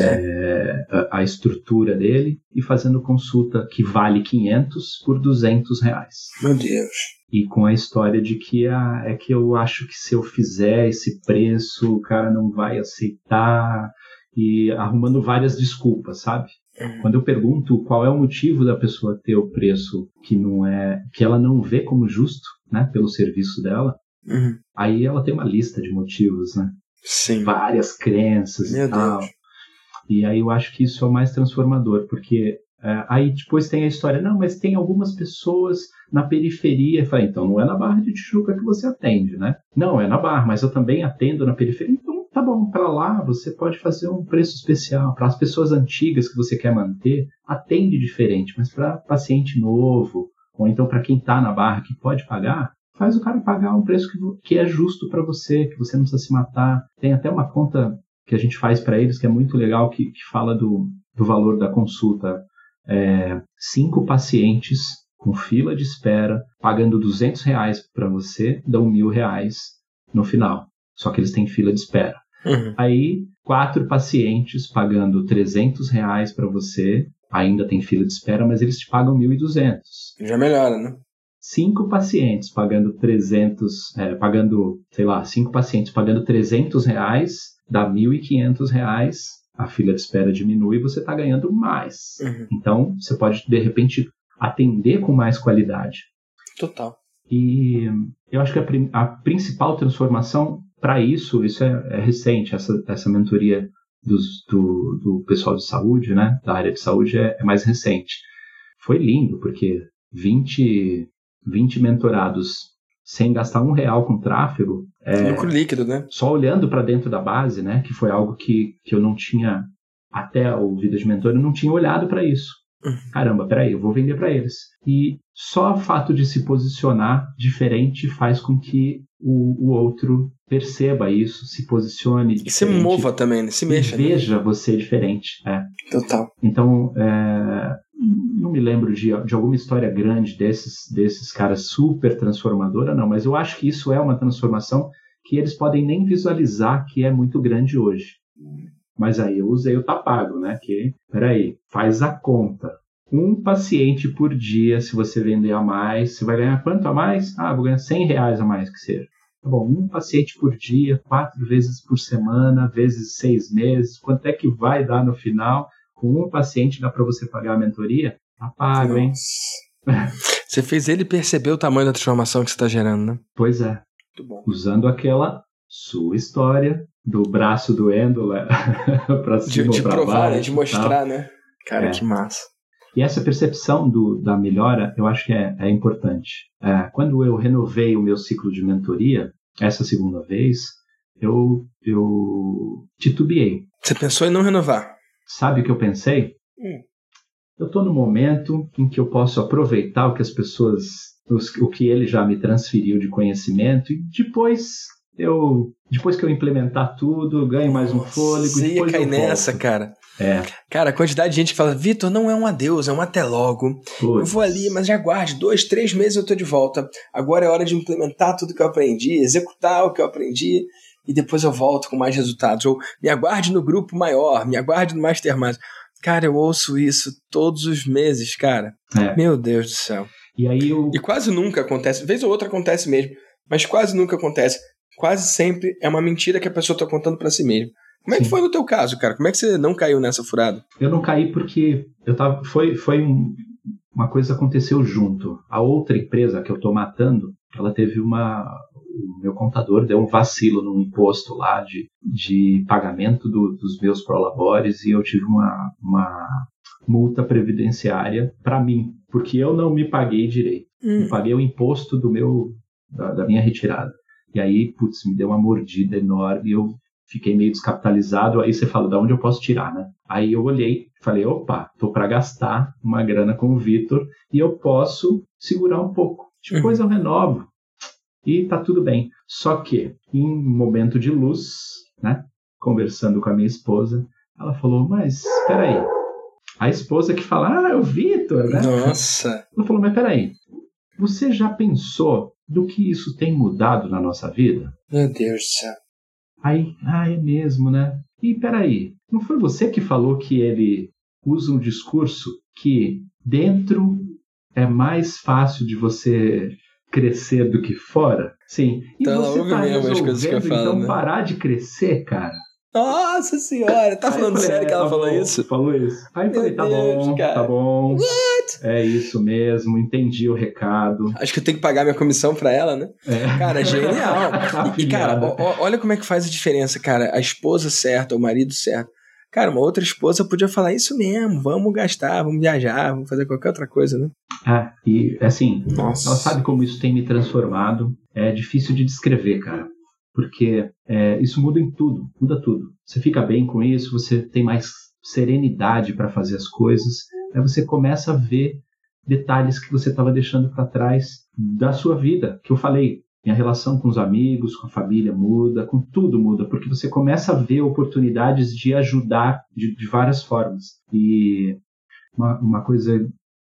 é, a, a, estrutura dele e fazendo consulta que vale 500 por 200 reais. Meu Deus. E com a história de que ah, é que eu acho que se eu fizer esse preço, o cara não vai aceitar e arrumando várias desculpas, sabe? Uhum. Quando eu pergunto qual é o motivo da pessoa ter o preço que não é que ela não vê como justo, né, pelo serviço dela, uhum. aí ela tem uma lista de motivos, né? Sim. Várias crenças Meu e tal. Deus. E aí eu acho que isso é o mais transformador, porque é, aí depois tem a história, não, mas tem algumas pessoas na periferia. Falei, então não é na Barra de Tijuca que você atende, né? Não, é na Barra, mas eu também atendo na periferia. Então tá bom, para lá você pode fazer um preço especial. Para as pessoas antigas que você quer manter, atende diferente, mas para paciente novo, ou então para quem está na Barra que pode pagar, faz o cara pagar um preço que, que é justo para você, que você não precisa se matar. Tem até uma conta que a gente faz para eles, que é muito legal, que, que fala do, do valor da consulta. É, cinco pacientes com fila de espera, pagando 200 reais para você, dão mil reais no final. Só que eles têm fila de espera. Uhum. Aí, quatro pacientes pagando 300 reais para você, ainda tem fila de espera, mas eles te pagam 1.200. Já melhora, né? Cinco pacientes pagando 300, é, pagando, sei lá, cinco pacientes pagando 300 reais, dá R$ 1.500, a fila de espera diminui e você está ganhando mais. Uhum. Então, você pode, de repente, atender com mais qualidade. Total. E eu acho que a, a principal transformação para isso, isso é, é, recente, essa, essa mentoria dos, do, do pessoal de saúde, né, da área de saúde, é, é mais recente. Foi lindo, porque 20, 20 mentorados sem gastar um real com tráfego. É, Lucro líquido, né? Só olhando para dentro da base, né? Que foi algo que, que eu não tinha, até o Vida de Mentor, eu não tinha olhado para isso. Uhum. Caramba, peraí, eu vou vender para eles. E só o fato de se posicionar diferente faz com que o, o outro perceba isso, se posicione. E se mova também, né? se mexa. E né? veja né? você diferente. É. Total. Então, é, não me lembro de, de alguma história grande desses, desses caras super transformadora, não, mas eu acho que isso é uma transformação que eles podem nem visualizar que é muito grande hoje. Mas aí eu usei o tapago, né? Que, peraí, faz a conta. Um paciente por dia, se você vender a mais, você vai ganhar quanto a mais? Ah, vou ganhar 100 reais a mais que seja. Tá bom, um paciente por dia, quatro vezes por semana, vezes seis meses, quanto é que vai dar no final? Com um paciente dá para você pagar a mentoria, tá pago, hein? Você fez ele perceber o tamanho da transformação que você está gerando, né? Pois é. Usando aquela sua história do braço doendo para cima de, de provar, baixo, né? de mostrar, né? Cara, é. que massa. E essa percepção do, da melhora, eu acho que é, é importante. É, quando eu renovei o meu ciclo de mentoria, essa segunda vez, eu, eu titubeei. Você pensou em não renovar? Sabe o que eu pensei? Hum. Eu estou no momento em que eu posso aproveitar o que as pessoas, os, o que ele já me transferiu de conhecimento e depois eu, depois que eu implementar tudo, eu ganho mais um fôlego. Você ia cair nessa, cara. É. Cara, a quantidade de gente que fala, Vitor, não é um adeus, é um até logo. Eu vou ali, mas já guarde, dois, três meses eu tô de volta. Agora é hora de implementar tudo que eu aprendi, executar o que eu aprendi e depois eu volto com mais resultados. Ou me aguarde no grupo maior, me aguarde no Mastermind. Cara, eu ouço isso todos os meses, cara. É. Meu Deus do céu. E aí eu... E quase nunca acontece. Vez ou outra acontece mesmo, mas quase nunca acontece. Quase sempre é uma mentira que a pessoa está contando para si mesma. Como é Sim. que foi no teu caso, cara? Como é que você não caiu nessa furada? Eu não caí porque eu tava, foi, foi um, uma coisa aconteceu junto. A outra empresa que eu tô matando, ela teve uma, o meu contador deu um vacilo no imposto lá de, de pagamento do, dos meus prolabores e eu tive uma, uma multa previdenciária para mim, porque eu não me paguei direito. Hum. Eu paguei o imposto do meu da, da, minha retirada. E aí, putz, me deu uma mordida enorme e eu fiquei meio descapitalizado. Aí você fala, da onde eu posso tirar, né? Aí eu olhei, falei, opa, tô para gastar uma grana com o Vitor e eu posso segurar um pouco. Depois uhum. eu renovo e tá tudo bem. Só que, em momento de luz, né? Conversando com a minha esposa, ela falou, mas peraí. A esposa que fala, ah, é o Vitor, né? Nossa! Ela falou, mas peraí, você já pensou do que isso tem mudado na nossa vida? Meu Deus do céu. Aí, ah, é mesmo, né? E peraí, não foi você que falou que ele usa um discurso que dentro é mais fácil de você crescer do que fora? Sim. E então, você tá mesmo as coisas que eu falo, então né? parar de crescer, cara. Nossa senhora, tá falando falei, sério é, que ela tá falou bom, isso? Falou isso. Aí eu falei, tá Deus, bom, cara. tá bom. What? É isso mesmo, entendi o recado. Acho que eu tenho que pagar minha comissão pra ela, né? É. Cara, genial. e, e, cara, ó, olha como é que faz a diferença, cara. A esposa certa, o marido certo. Cara, uma outra esposa podia falar isso mesmo, vamos gastar, vamos viajar, vamos fazer qualquer outra coisa, né? É, e assim, Nossa. ela sabe como isso tem me transformado. É difícil de descrever, cara porque é, isso muda em tudo, muda tudo. Você fica bem com isso, você tem mais serenidade para fazer as coisas, aí você começa a ver detalhes que você estava deixando para trás da sua vida, que eu falei, minha relação com os amigos, com a família muda, com tudo muda, porque você começa a ver oportunidades de ajudar de, de várias formas. E uma, uma coisa,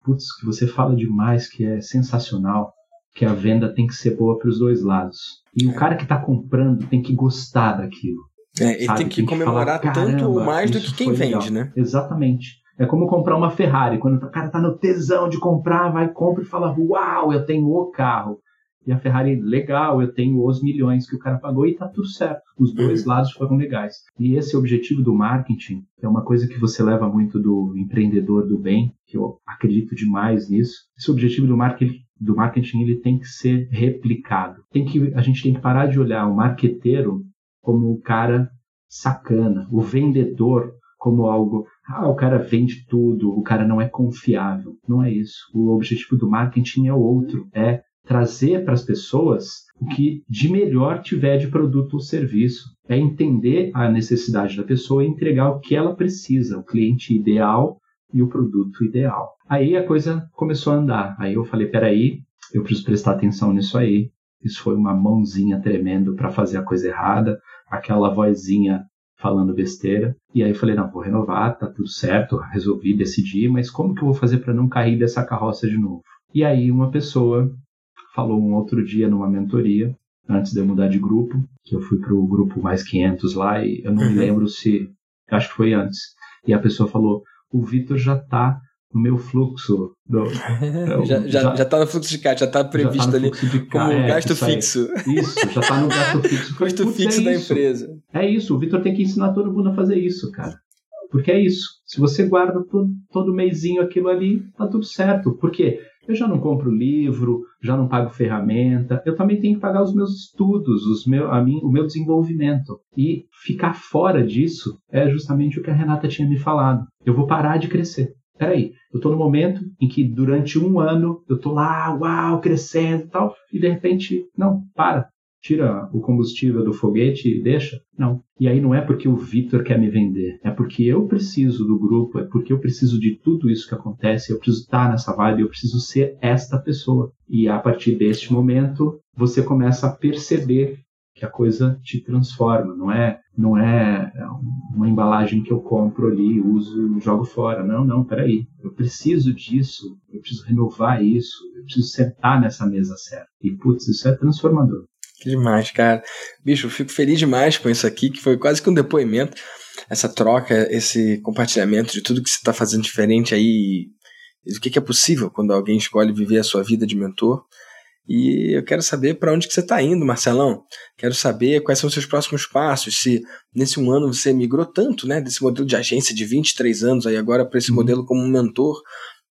putz, que você fala demais, que é sensacional, que a venda tem que ser boa para os dois lados. E o é. cara que está comprando tem que gostar daquilo. É, ele sabe? tem que tem comemorar que falar, tanto ou mais do que quem vende, legal. né? Exatamente. É como comprar uma Ferrari. Quando o cara tá no tesão de comprar, vai, compra e fala: Uau, eu tenho o carro. E a Ferrari, legal, eu tenho os milhões que o cara pagou e tá tudo certo. Os dois uhum. lados foram legais. E esse objetivo do marketing é uma coisa que você leva muito do empreendedor do bem, que eu acredito demais nisso. Esse objetivo do marketing do marketing ele tem que ser replicado. Tem que, a gente tem que parar de olhar o marqueteiro como o cara sacana, o vendedor como algo, ah, o cara vende tudo, o cara não é confiável. Não é isso. O objetivo do marketing é outro, é trazer para as pessoas o que de melhor tiver de produto ou serviço. É entender a necessidade da pessoa e entregar o que ela precisa, o cliente ideal e o produto ideal. Aí a coisa começou a andar. Aí eu falei, peraí, eu preciso prestar atenção nisso aí. Isso foi uma mãozinha tremendo para fazer a coisa errada, aquela vozinha falando besteira. E aí eu falei, não, vou renovar, tá tudo certo, resolvi, decidi, mas como que eu vou fazer para não cair dessa carroça de novo? E aí uma pessoa falou um outro dia numa mentoria, antes de eu mudar de grupo, que eu fui para o grupo mais 500 lá e eu não me uhum. lembro se, acho que foi antes. E a pessoa falou, o Vitor já está no meu fluxo. Do, já, já, já tá no fluxo de caixa, já está previsto já tá ali como é, gasto fixo. isso, já está no gasto fixo. Custo fixo é da isso. empresa. É isso, o Vitor tem que ensinar todo mundo a fazer isso, cara. Porque é isso. Se você guarda todo, todo mêsinho aquilo ali, tá tudo certo. Por quê? Eu já não compro livro, já não pago ferramenta, eu também tenho que pagar os meus estudos, os meu, a mim, o meu desenvolvimento. E ficar fora disso é justamente o que a Renata tinha me falado. Eu vou parar de crescer. Peraí, eu estou no momento em que durante um ano eu estou lá, uau, crescendo e tal, e de repente, não, para tira o combustível do foguete e deixa? Não. E aí não é porque o Victor quer me vender, é porque eu preciso do grupo, é porque eu preciso de tudo isso que acontece, eu preciso estar nessa vibe, eu preciso ser esta pessoa. E a partir deste momento, você começa a perceber que a coisa te transforma, não é não é uma embalagem que eu compro ali, uso e jogo fora. Não, não, peraí. Eu preciso disso, eu preciso renovar isso, eu preciso sentar nessa mesa certa. E, putz, isso é transformador. Que demais, cara. Bicho, eu fico feliz demais com isso aqui, que foi quase que um depoimento. Essa troca, esse compartilhamento de tudo que você está fazendo diferente aí, e do que, que é possível quando alguém escolhe viver a sua vida de mentor. E eu quero saber para onde que você está indo, Marcelão. Quero saber quais são os seus próximos passos. Se nesse um ano você migrou tanto, né, desse modelo de agência de 23 anos aí agora para esse uhum. modelo como mentor,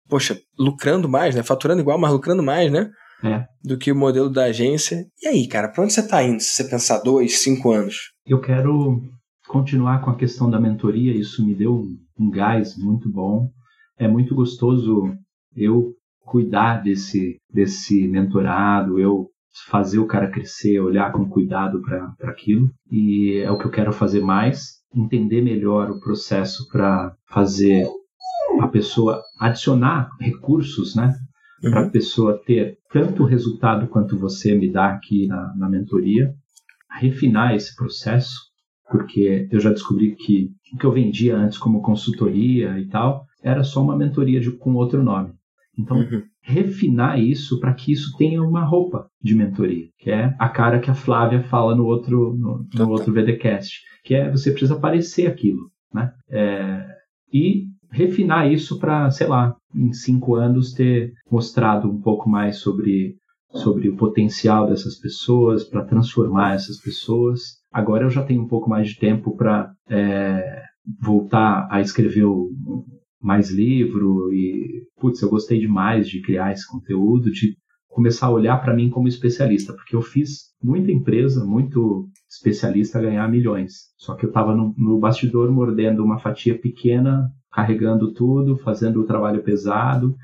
poxa, lucrando mais, né, faturando igual, mas lucrando mais, né? É. do que o modelo da agência. E aí, cara, para onde você está indo se você pensar dois, cinco anos? Eu quero continuar com a questão da mentoria, isso me deu um, um gás muito bom. é muito gostoso eu cuidar desse, desse mentorado, eu fazer o cara crescer, olhar com cuidado para aquilo. E é o que eu quero fazer mais, entender melhor o processo para fazer a pessoa adicionar recursos, né? Uhum. Para a pessoa ter tanto resultado quanto você me dá aqui na, na mentoria, refinar esse processo, porque eu já descobri que o que eu vendia antes como consultoria e tal era só uma mentoria de, com outro nome. Então, uhum. refinar isso para que isso tenha uma roupa de mentoria, que é a cara que a Flávia fala no outro, no, no outro VDcast, que é você precisa parecer aquilo, né? É, e refinar isso para, sei lá, em cinco anos ter mostrado um pouco mais sobre sobre o potencial dessas pessoas, para transformar essas pessoas. Agora eu já tenho um pouco mais de tempo para é, voltar a escrever o, mais livro e, putz, eu gostei demais de criar esse conteúdo, de começar a olhar para mim como especialista, porque eu fiz muita empresa, muito especialista ganhar milhões. Só que eu estava no, no, bastidor mordendo uma fatia pequena, carregando tudo, fazendo o trabalho pesado.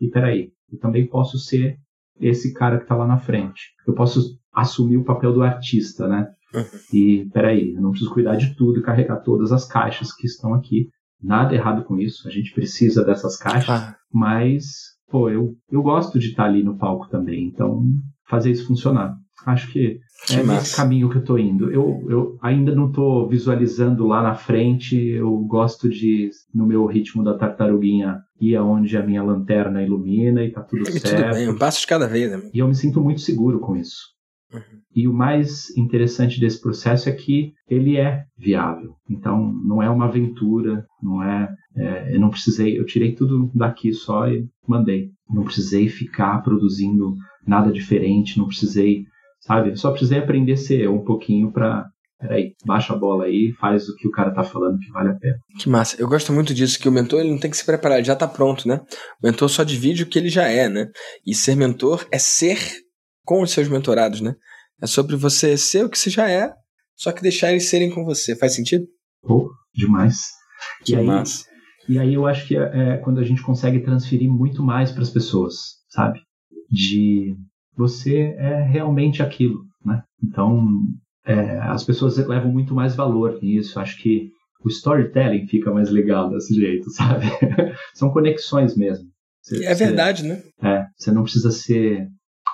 E peraí, eu também posso ser esse cara que está lá na frente. Eu posso assumir o papel do artista, né? Uhum. E peraí, eu não preciso cuidar de tudo e carregar todas as caixas que estão aqui. Nada errado com isso, a gente precisa dessas caixas, ah. mas, pô, eu, eu gosto de estar ali no palco também, então fazer isso funcionar. Acho que, que é massa. nesse caminho que eu tô indo. Eu, eu ainda não tô visualizando lá na frente, eu gosto de, no meu ritmo da tartaruguinha, ir aonde a minha lanterna ilumina e tá tudo e certo. Tudo bem, um passo de cada vez, né? E eu me sinto muito seguro com isso. Uhum. E o mais interessante desse processo é que ele é viável. Então, não é uma aventura, não é, é, Eu não precisei, eu tirei tudo daqui só e mandei. Não precisei ficar produzindo nada diferente, não precisei, sabe? Só precisei aprender a ser eu um pouquinho para peraí, baixa a bola aí, faz o que o cara tá falando que vale a pena. Que massa. Eu gosto muito disso, que o mentor ele não tem que se preparar, ele já tá pronto, né? O mentor só divide o que ele já é, né? E ser mentor é ser com os seus mentorados, né? É sobre você ser o que você já é, só que deixar eles serem com você. Faz sentido? Pô, demais. Que e aí, massa. E aí eu acho que é, é quando a gente consegue transferir muito mais para as pessoas, sabe? De você é realmente aquilo, né? Então, é, as pessoas levam muito mais valor nisso. Acho que o storytelling fica mais legal desse jeito, sabe? São conexões mesmo. Você, é verdade, você, né? É, você não precisa ser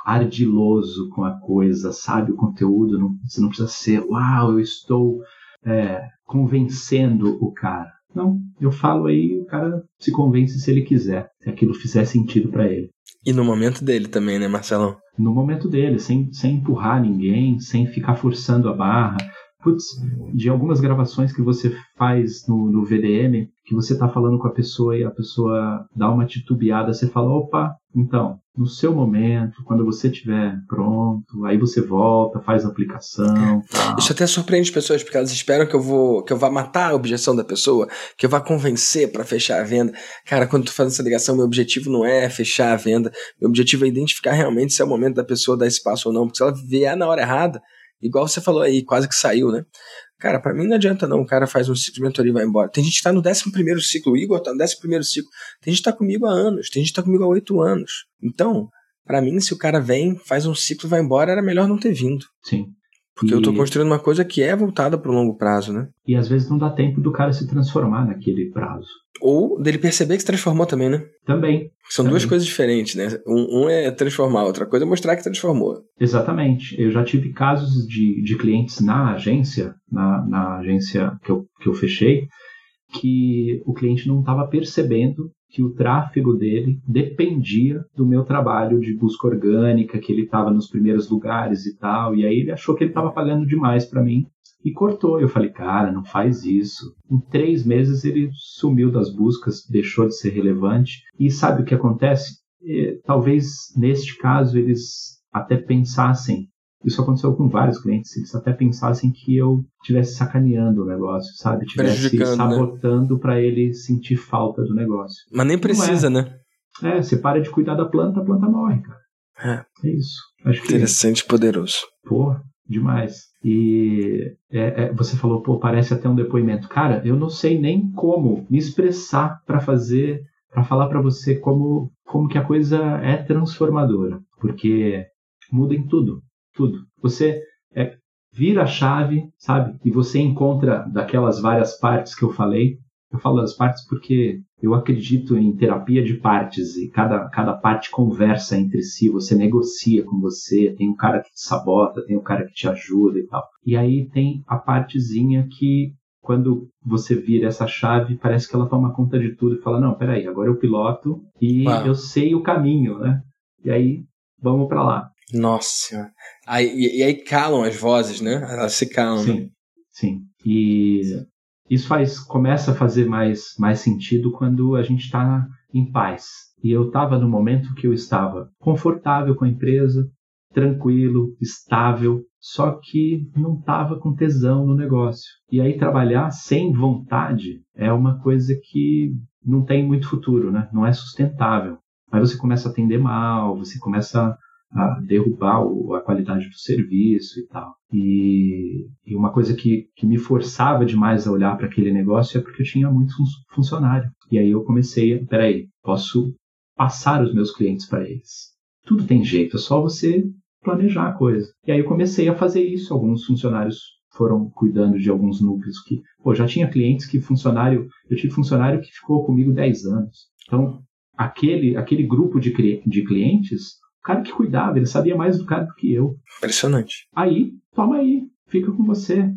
ardiloso com a coisa, sabe o conteúdo, não, você não precisa ser, uau, eu estou é, convencendo o cara. Não, eu falo aí, o cara se convence se ele quiser, se aquilo fizer sentido para ele. E no momento dele também, né, Marcelão? No momento dele, sem, sem empurrar ninguém, sem ficar forçando a barra. Putz, de algumas gravações que você faz no, no VDM, que você está falando com a pessoa e a pessoa dá uma titubeada, você fala, opa, então, no seu momento, quando você estiver pronto, aí você volta, faz a aplicação. Tal. Isso até surpreende as pessoas, porque elas esperam que eu vou que eu vá matar a objeção da pessoa, que eu vá convencer para fechar a venda. Cara, quando tu faz essa ligação, meu objetivo não é fechar a venda, meu objetivo é identificar realmente se é o momento da pessoa dar esse passo ou não, porque se ela vier na hora errada, igual você falou aí, quase que saiu, né? Cara, para mim não adianta não, o cara faz um ciclo de mentoria e vai embora. Tem gente que tá no 11 ciclo, o Igor tá no 11 ciclo. Tem gente que tá comigo há anos, tem gente que tá comigo há oito anos. Então, para mim, se o cara vem, faz um ciclo e vai embora, era melhor não ter vindo. Sim. Porque e... eu tô construindo uma coisa que é voltada para o longo prazo, né? E às vezes não dá tempo do cara se transformar naquele prazo. Ou dele perceber que se transformou também, né? Também. São também. duas coisas diferentes, né? Um, um, é transformar, outra coisa é mostrar que transformou. Exatamente. Eu já tive casos de, de clientes na agência, na, na agência que eu, que eu fechei, que o cliente não estava percebendo que o tráfego dele dependia do meu trabalho de busca orgânica, que ele estava nos primeiros lugares e tal, e aí ele achou que ele estava pagando demais para mim e cortou. Eu falei, cara, não faz isso. Em três meses ele sumiu das buscas, deixou de ser relevante. E sabe o que acontece? E, talvez neste caso eles até pensassem. Isso aconteceu com vários clientes. Eles até pensassem que eu estivesse sacaneando o negócio, sabe? Estivesse né? sabotando né? para ele sentir falta do negócio. Mas nem precisa, é. né? É, você para de cuidar da planta, a planta morre, cara. É, é isso. Acho Interessante e poderoso. Pô, demais. E é, é, você falou, pô, parece até um depoimento. Cara, eu não sei nem como me expressar para fazer para falar para você como, como que a coisa é transformadora, porque muda em tudo, tudo. Você é, vira a chave, sabe? E você encontra daquelas várias partes que eu falei. Eu falo das partes porque eu acredito em terapia de partes e cada, cada parte conversa entre si, você negocia com você, tem um cara que te sabota, tem um cara que te ajuda e tal. E aí tem a partezinha que quando você vira essa chave, parece que ela toma conta de tudo e fala: Não, peraí, agora eu piloto e Uau. eu sei o caminho, né? E aí, vamos para lá. Nossa. Aí, e, e, aí calam as vozes, né? Elas se calam. Sim, né? sim. E isso faz, começa a fazer mais, mais sentido quando a gente está em paz. E eu estava no momento que eu estava confortável com a empresa, tranquilo, estável, só que não estava com tesão no negócio. E aí trabalhar sem vontade é uma coisa que não tem muito futuro, né? Não é sustentável. Aí você começa a atender mal, você começa a derrubar a qualidade do serviço e tal. E, e, uma coisa que, que me forçava demais a olhar para aquele negócio é porque eu tinha muito fun funcionário. E aí eu comecei, a, peraí, posso passar os meus clientes para eles. Tudo tem jeito, é só você planejar a coisa. E aí eu comecei a fazer isso. Alguns funcionários foram cuidando de alguns núcleos que, pô, já tinha clientes que funcionário, eu tive funcionário que ficou comigo 10 anos. Então, aquele, aquele grupo de, de clientes, cara que cuidava, ele sabia mais do cara do que eu. Impressionante. Aí, toma aí, fica com você.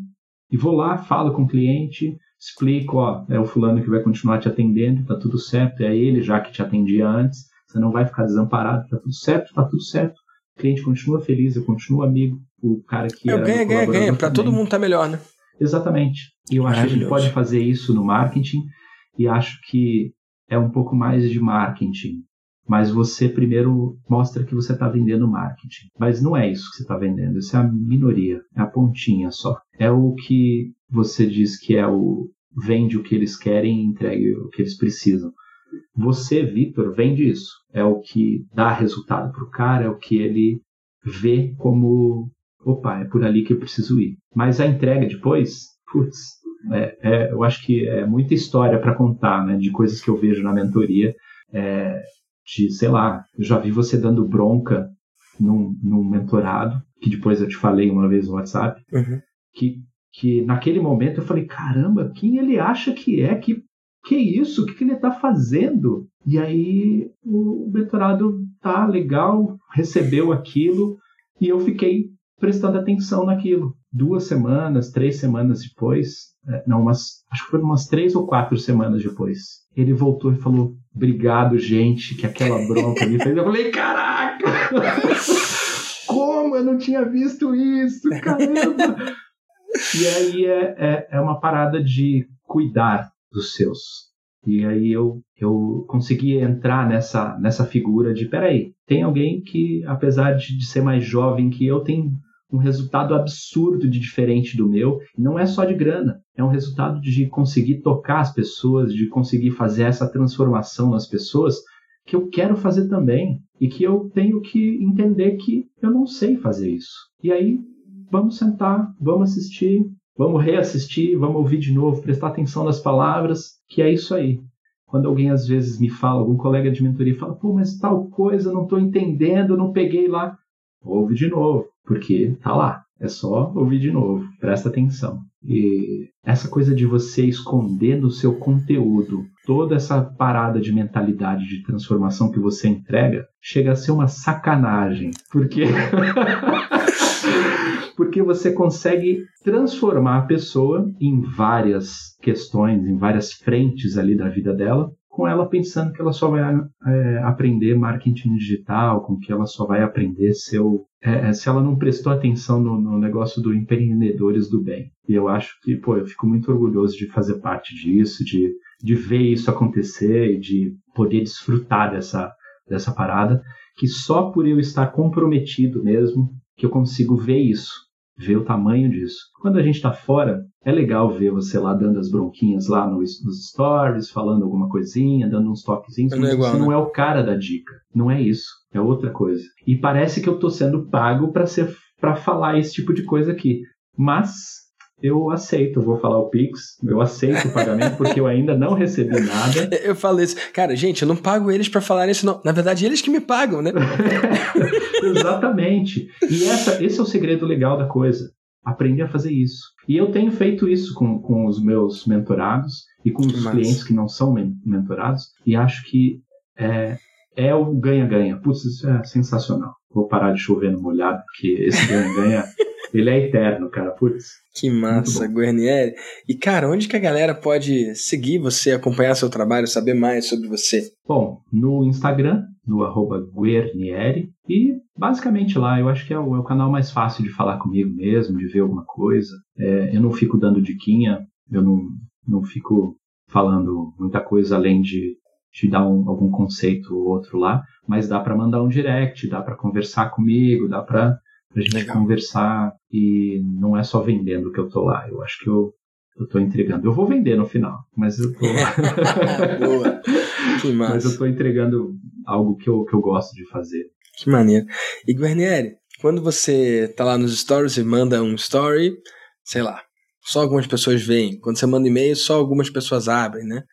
E vou lá, falo com o cliente, explico, ó, é o fulano que vai continuar te atendendo, tá tudo certo, é ele já que te atendia antes, você não vai ficar desamparado, tá tudo certo, tá tudo certo o cliente continua feliz, eu continuo amigo, o cara que. Eu ganha, ganha, ganha. Para todo mundo tá melhor, né? Exatamente. E eu acho que a gente pode fazer isso no marketing e acho que é um pouco mais de marketing. Mas você primeiro mostra que você está vendendo marketing. Mas não é isso que você está vendendo. Isso é a minoria, é a pontinha só. É o que você diz que é o vende o que eles querem e entregue o que eles precisam. Você, Vitor, vende isso. É o que dá resultado para o cara, é o que ele vê como, opa, é por ali que eu preciso ir. Mas a entrega depois, putz, é, é, eu acho que é muita história para contar, né, de coisas que eu vejo na mentoria, é, de, sei lá, eu já vi você dando bronca num, num mentorado, que depois eu te falei uma vez no WhatsApp, uhum. que, que naquele momento eu falei, caramba, quem ele acha que é que que isso? O que, que ele está fazendo? E aí o mentorado tá legal, recebeu aquilo e eu fiquei prestando atenção naquilo. Duas semanas, três semanas depois, é, não, umas, acho que foram umas três ou quatro semanas depois, ele voltou e falou: Obrigado, gente, que aquela bronca me fez. Eu falei: Caraca! Como eu não tinha visto isso? Caramba! E aí é, é, é uma parada de cuidar dos seus. E aí eu, eu consegui entrar nessa, nessa figura de, peraí, tem alguém que, apesar de, de ser mais jovem que eu, tem um resultado absurdo de diferente do meu, e não é só de grana, é um resultado de conseguir tocar as pessoas, de conseguir fazer essa transformação nas pessoas que eu quero fazer também e que eu tenho que entender que eu não sei fazer isso. E aí vamos sentar, vamos assistir, Vamos reassistir, vamos ouvir de novo, prestar atenção nas palavras, que é isso aí. Quando alguém às vezes me fala, algum colega de mentoria fala, pô, mas tal coisa, não estou entendendo, não peguei lá. Ouve de novo, porque tá lá. É só ouvir de novo, presta atenção. E essa coisa de você esconder no seu conteúdo toda essa parada de mentalidade de transformação que você entrega, chega a ser uma sacanagem. Porque porque você consegue transformar a pessoa em várias questões, em várias frentes ali da vida dela, com ela pensando que ela só vai é, aprender marketing digital, com que ela só vai aprender seu. É, é, se ela não prestou atenção no, no, negócio do empreendedores do bem. E eu acho que, pô, eu fico muito orgulhoso de fazer parte disso, de, de ver isso acontecer e de poder desfrutar dessa, dessa parada, que só por eu estar comprometido mesmo que eu consigo ver isso ver o tamanho disso. Quando a gente está fora, é legal ver você lá dando as bronquinhas lá nos, nos stories, falando alguma coisinha, dando uns toquezinhos, mas é igual, você né? não é o cara da dica. Não é isso. É outra coisa. E parece que eu estou sendo pago para ser para falar esse tipo de coisa aqui. Mas eu aceito, vou falar o Pix, eu aceito o pagamento porque eu ainda não recebi nada. Eu falo isso. Cara, gente, eu não pago eles para falar isso, não. Na verdade, eles que me pagam, né? Exatamente. E essa, esse é o segredo legal da coisa. Aprender a fazer isso. E eu tenho feito isso com, com os meus mentorados e com os clientes que não são mentorados, e acho que é, é o ganha-ganha. Putz, isso é sensacional. Vou parar de chover no molhado, porque esse ganha-ganha Ele é eterno, cara. Putz. Que massa, Guarnieri. E, cara, onde que a galera pode seguir você, acompanhar seu trabalho, saber mais sobre você? Bom, no Instagram, no arroba Guarnieri. E, basicamente, lá, eu acho que é o, é o, canal mais fácil de falar comigo mesmo, de ver alguma coisa. É, eu não fico dando diquinha, eu não, não fico falando muita coisa além de te dar um, algum conceito ou outro lá, mas dá para mandar um direct, dá para conversar comigo, dá para pra gente Legal. conversar e não é só vendendo que eu tô lá. Eu acho que eu, eu tô entregando. Eu vou vender no final, mas eu tô. Boa. Que massa. Mas eu tô entregando algo que eu, que eu gosto de fazer. Que maneiro. E Guarnieri, quando você tá lá nos stories e manda um story, sei lá, só algumas pessoas veem. Quando você manda e-mail, só algumas pessoas abrem, né?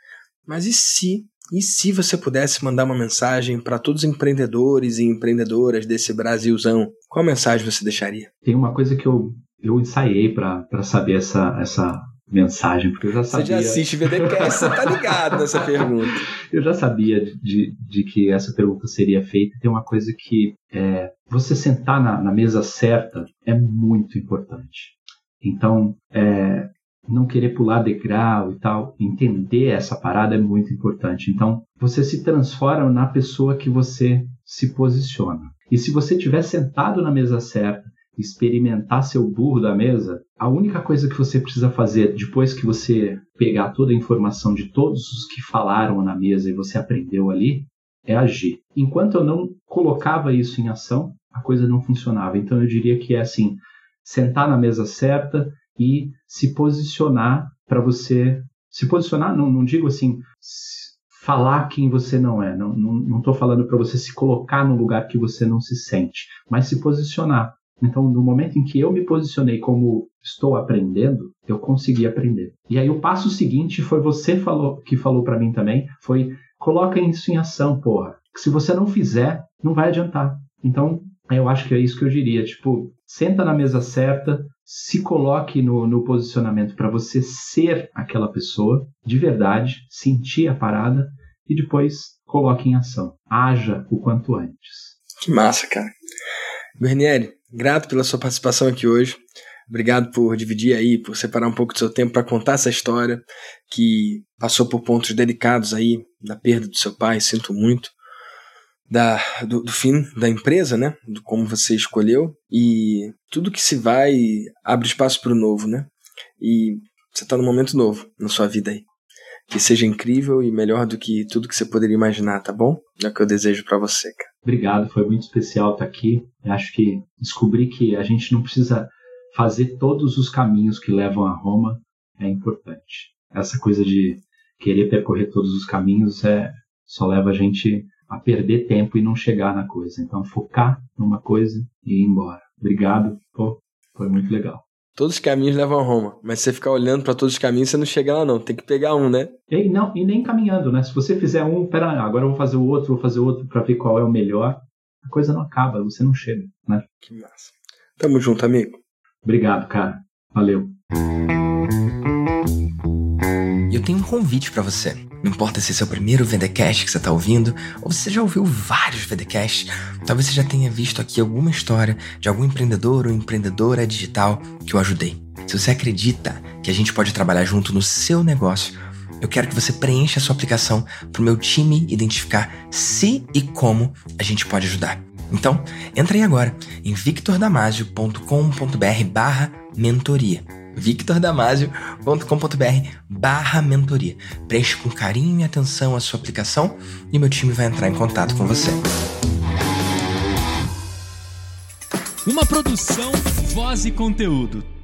Mas e se e se você pudesse mandar uma mensagem para todos os empreendedores e empreendedoras desse Brasilzão, qual mensagem você deixaria? Tem uma coisa que eu, eu ensaiei para saber essa, essa mensagem, porque eu já sabia. Você já assiste VDCast, você tá ligado nessa pergunta. Eu já sabia de, de que essa pergunta seria feita. Tem uma coisa que é, você sentar na, na mesa certa é muito importante. Então, é, não querer pular degrau e tal, entender essa parada é muito importante. Então, você se transforma na pessoa que você se posiciona. E se você estiver sentado na mesa certa, experimentar seu burro da mesa, a única coisa que você precisa fazer depois que você pegar toda a informação de todos os que falaram na mesa e você aprendeu ali, é agir. Enquanto eu não colocava isso em ação, a coisa não funcionava. Então eu diria que é assim, sentar na mesa certa, e se posicionar para você. Se posicionar, não, não digo assim, falar quem você não é. Não estou falando para você se colocar no lugar que você não se sente, mas se posicionar. Então, no momento em que eu me posicionei como estou aprendendo, eu consegui aprender. E aí o passo seguinte foi você falou, que falou para mim também, foi coloca isso em ação, porra. Que se você não fizer, não vai adiantar. Então, eu acho que é isso que eu diria, tipo, senta na mesa certa, se coloque no, no posicionamento para você ser aquela pessoa de verdade, sentir a parada e depois coloque em ação. Haja o quanto antes. Que massa, cara. Guarnieri, grato pela sua participação aqui hoje. Obrigado por dividir aí, por separar um pouco do seu tempo para contar essa história que passou por pontos delicados aí da perda do seu pai. Sinto muito da, do, do, fim da empresa, né? Do como você escolheu. E tudo que se vai abre espaço para o novo, né? E você está num momento novo na sua vida aí. Que seja incrível e melhor do que tudo que você poderia imaginar, tá bom? É o que eu desejo para você, cara. Obrigado, foi muito especial estar aqui. Eu acho que descobri que a gente não precisa fazer todos os caminhos que levam a Roma é importante. Essa coisa de querer percorrer todos os caminhos é só leva a gente a perder tempo e não chegar na coisa. Então, focar numa coisa e ir embora. Obrigado, pô, foi muito legal. Todos os caminhos levam a Roma, mas se você ficar olhando para todos os caminhos, você não chega lá não, tem que pegar um, né? E, não, e nem caminhando, né? Se você fizer um, pera, agora eu vou fazer o outro, vou fazer o outro para ver qual é o melhor, a coisa não acaba, você não chega, né? Que massa. Tamo junto, amigo. Obrigado, cara. Valeu. Tenho um convite para você. Não importa se é o primeiro VDcast que você está ouvindo, ou você já ouviu vários VDcasts, talvez você já tenha visto aqui alguma história de algum empreendedor ou empreendedora digital que eu ajudei. Se você acredita que a gente pode trabalhar junto no seu negócio, eu quero que você preencha a sua aplicação para o meu time identificar se e como a gente pode ajudar. Então, entra aí agora em victordamasio.com.br barra mentoria victordamasio.com.br barra mentoria. Preste com carinho e atenção a sua aplicação e meu time vai entrar em contato com você. Uma produção, voz e conteúdo.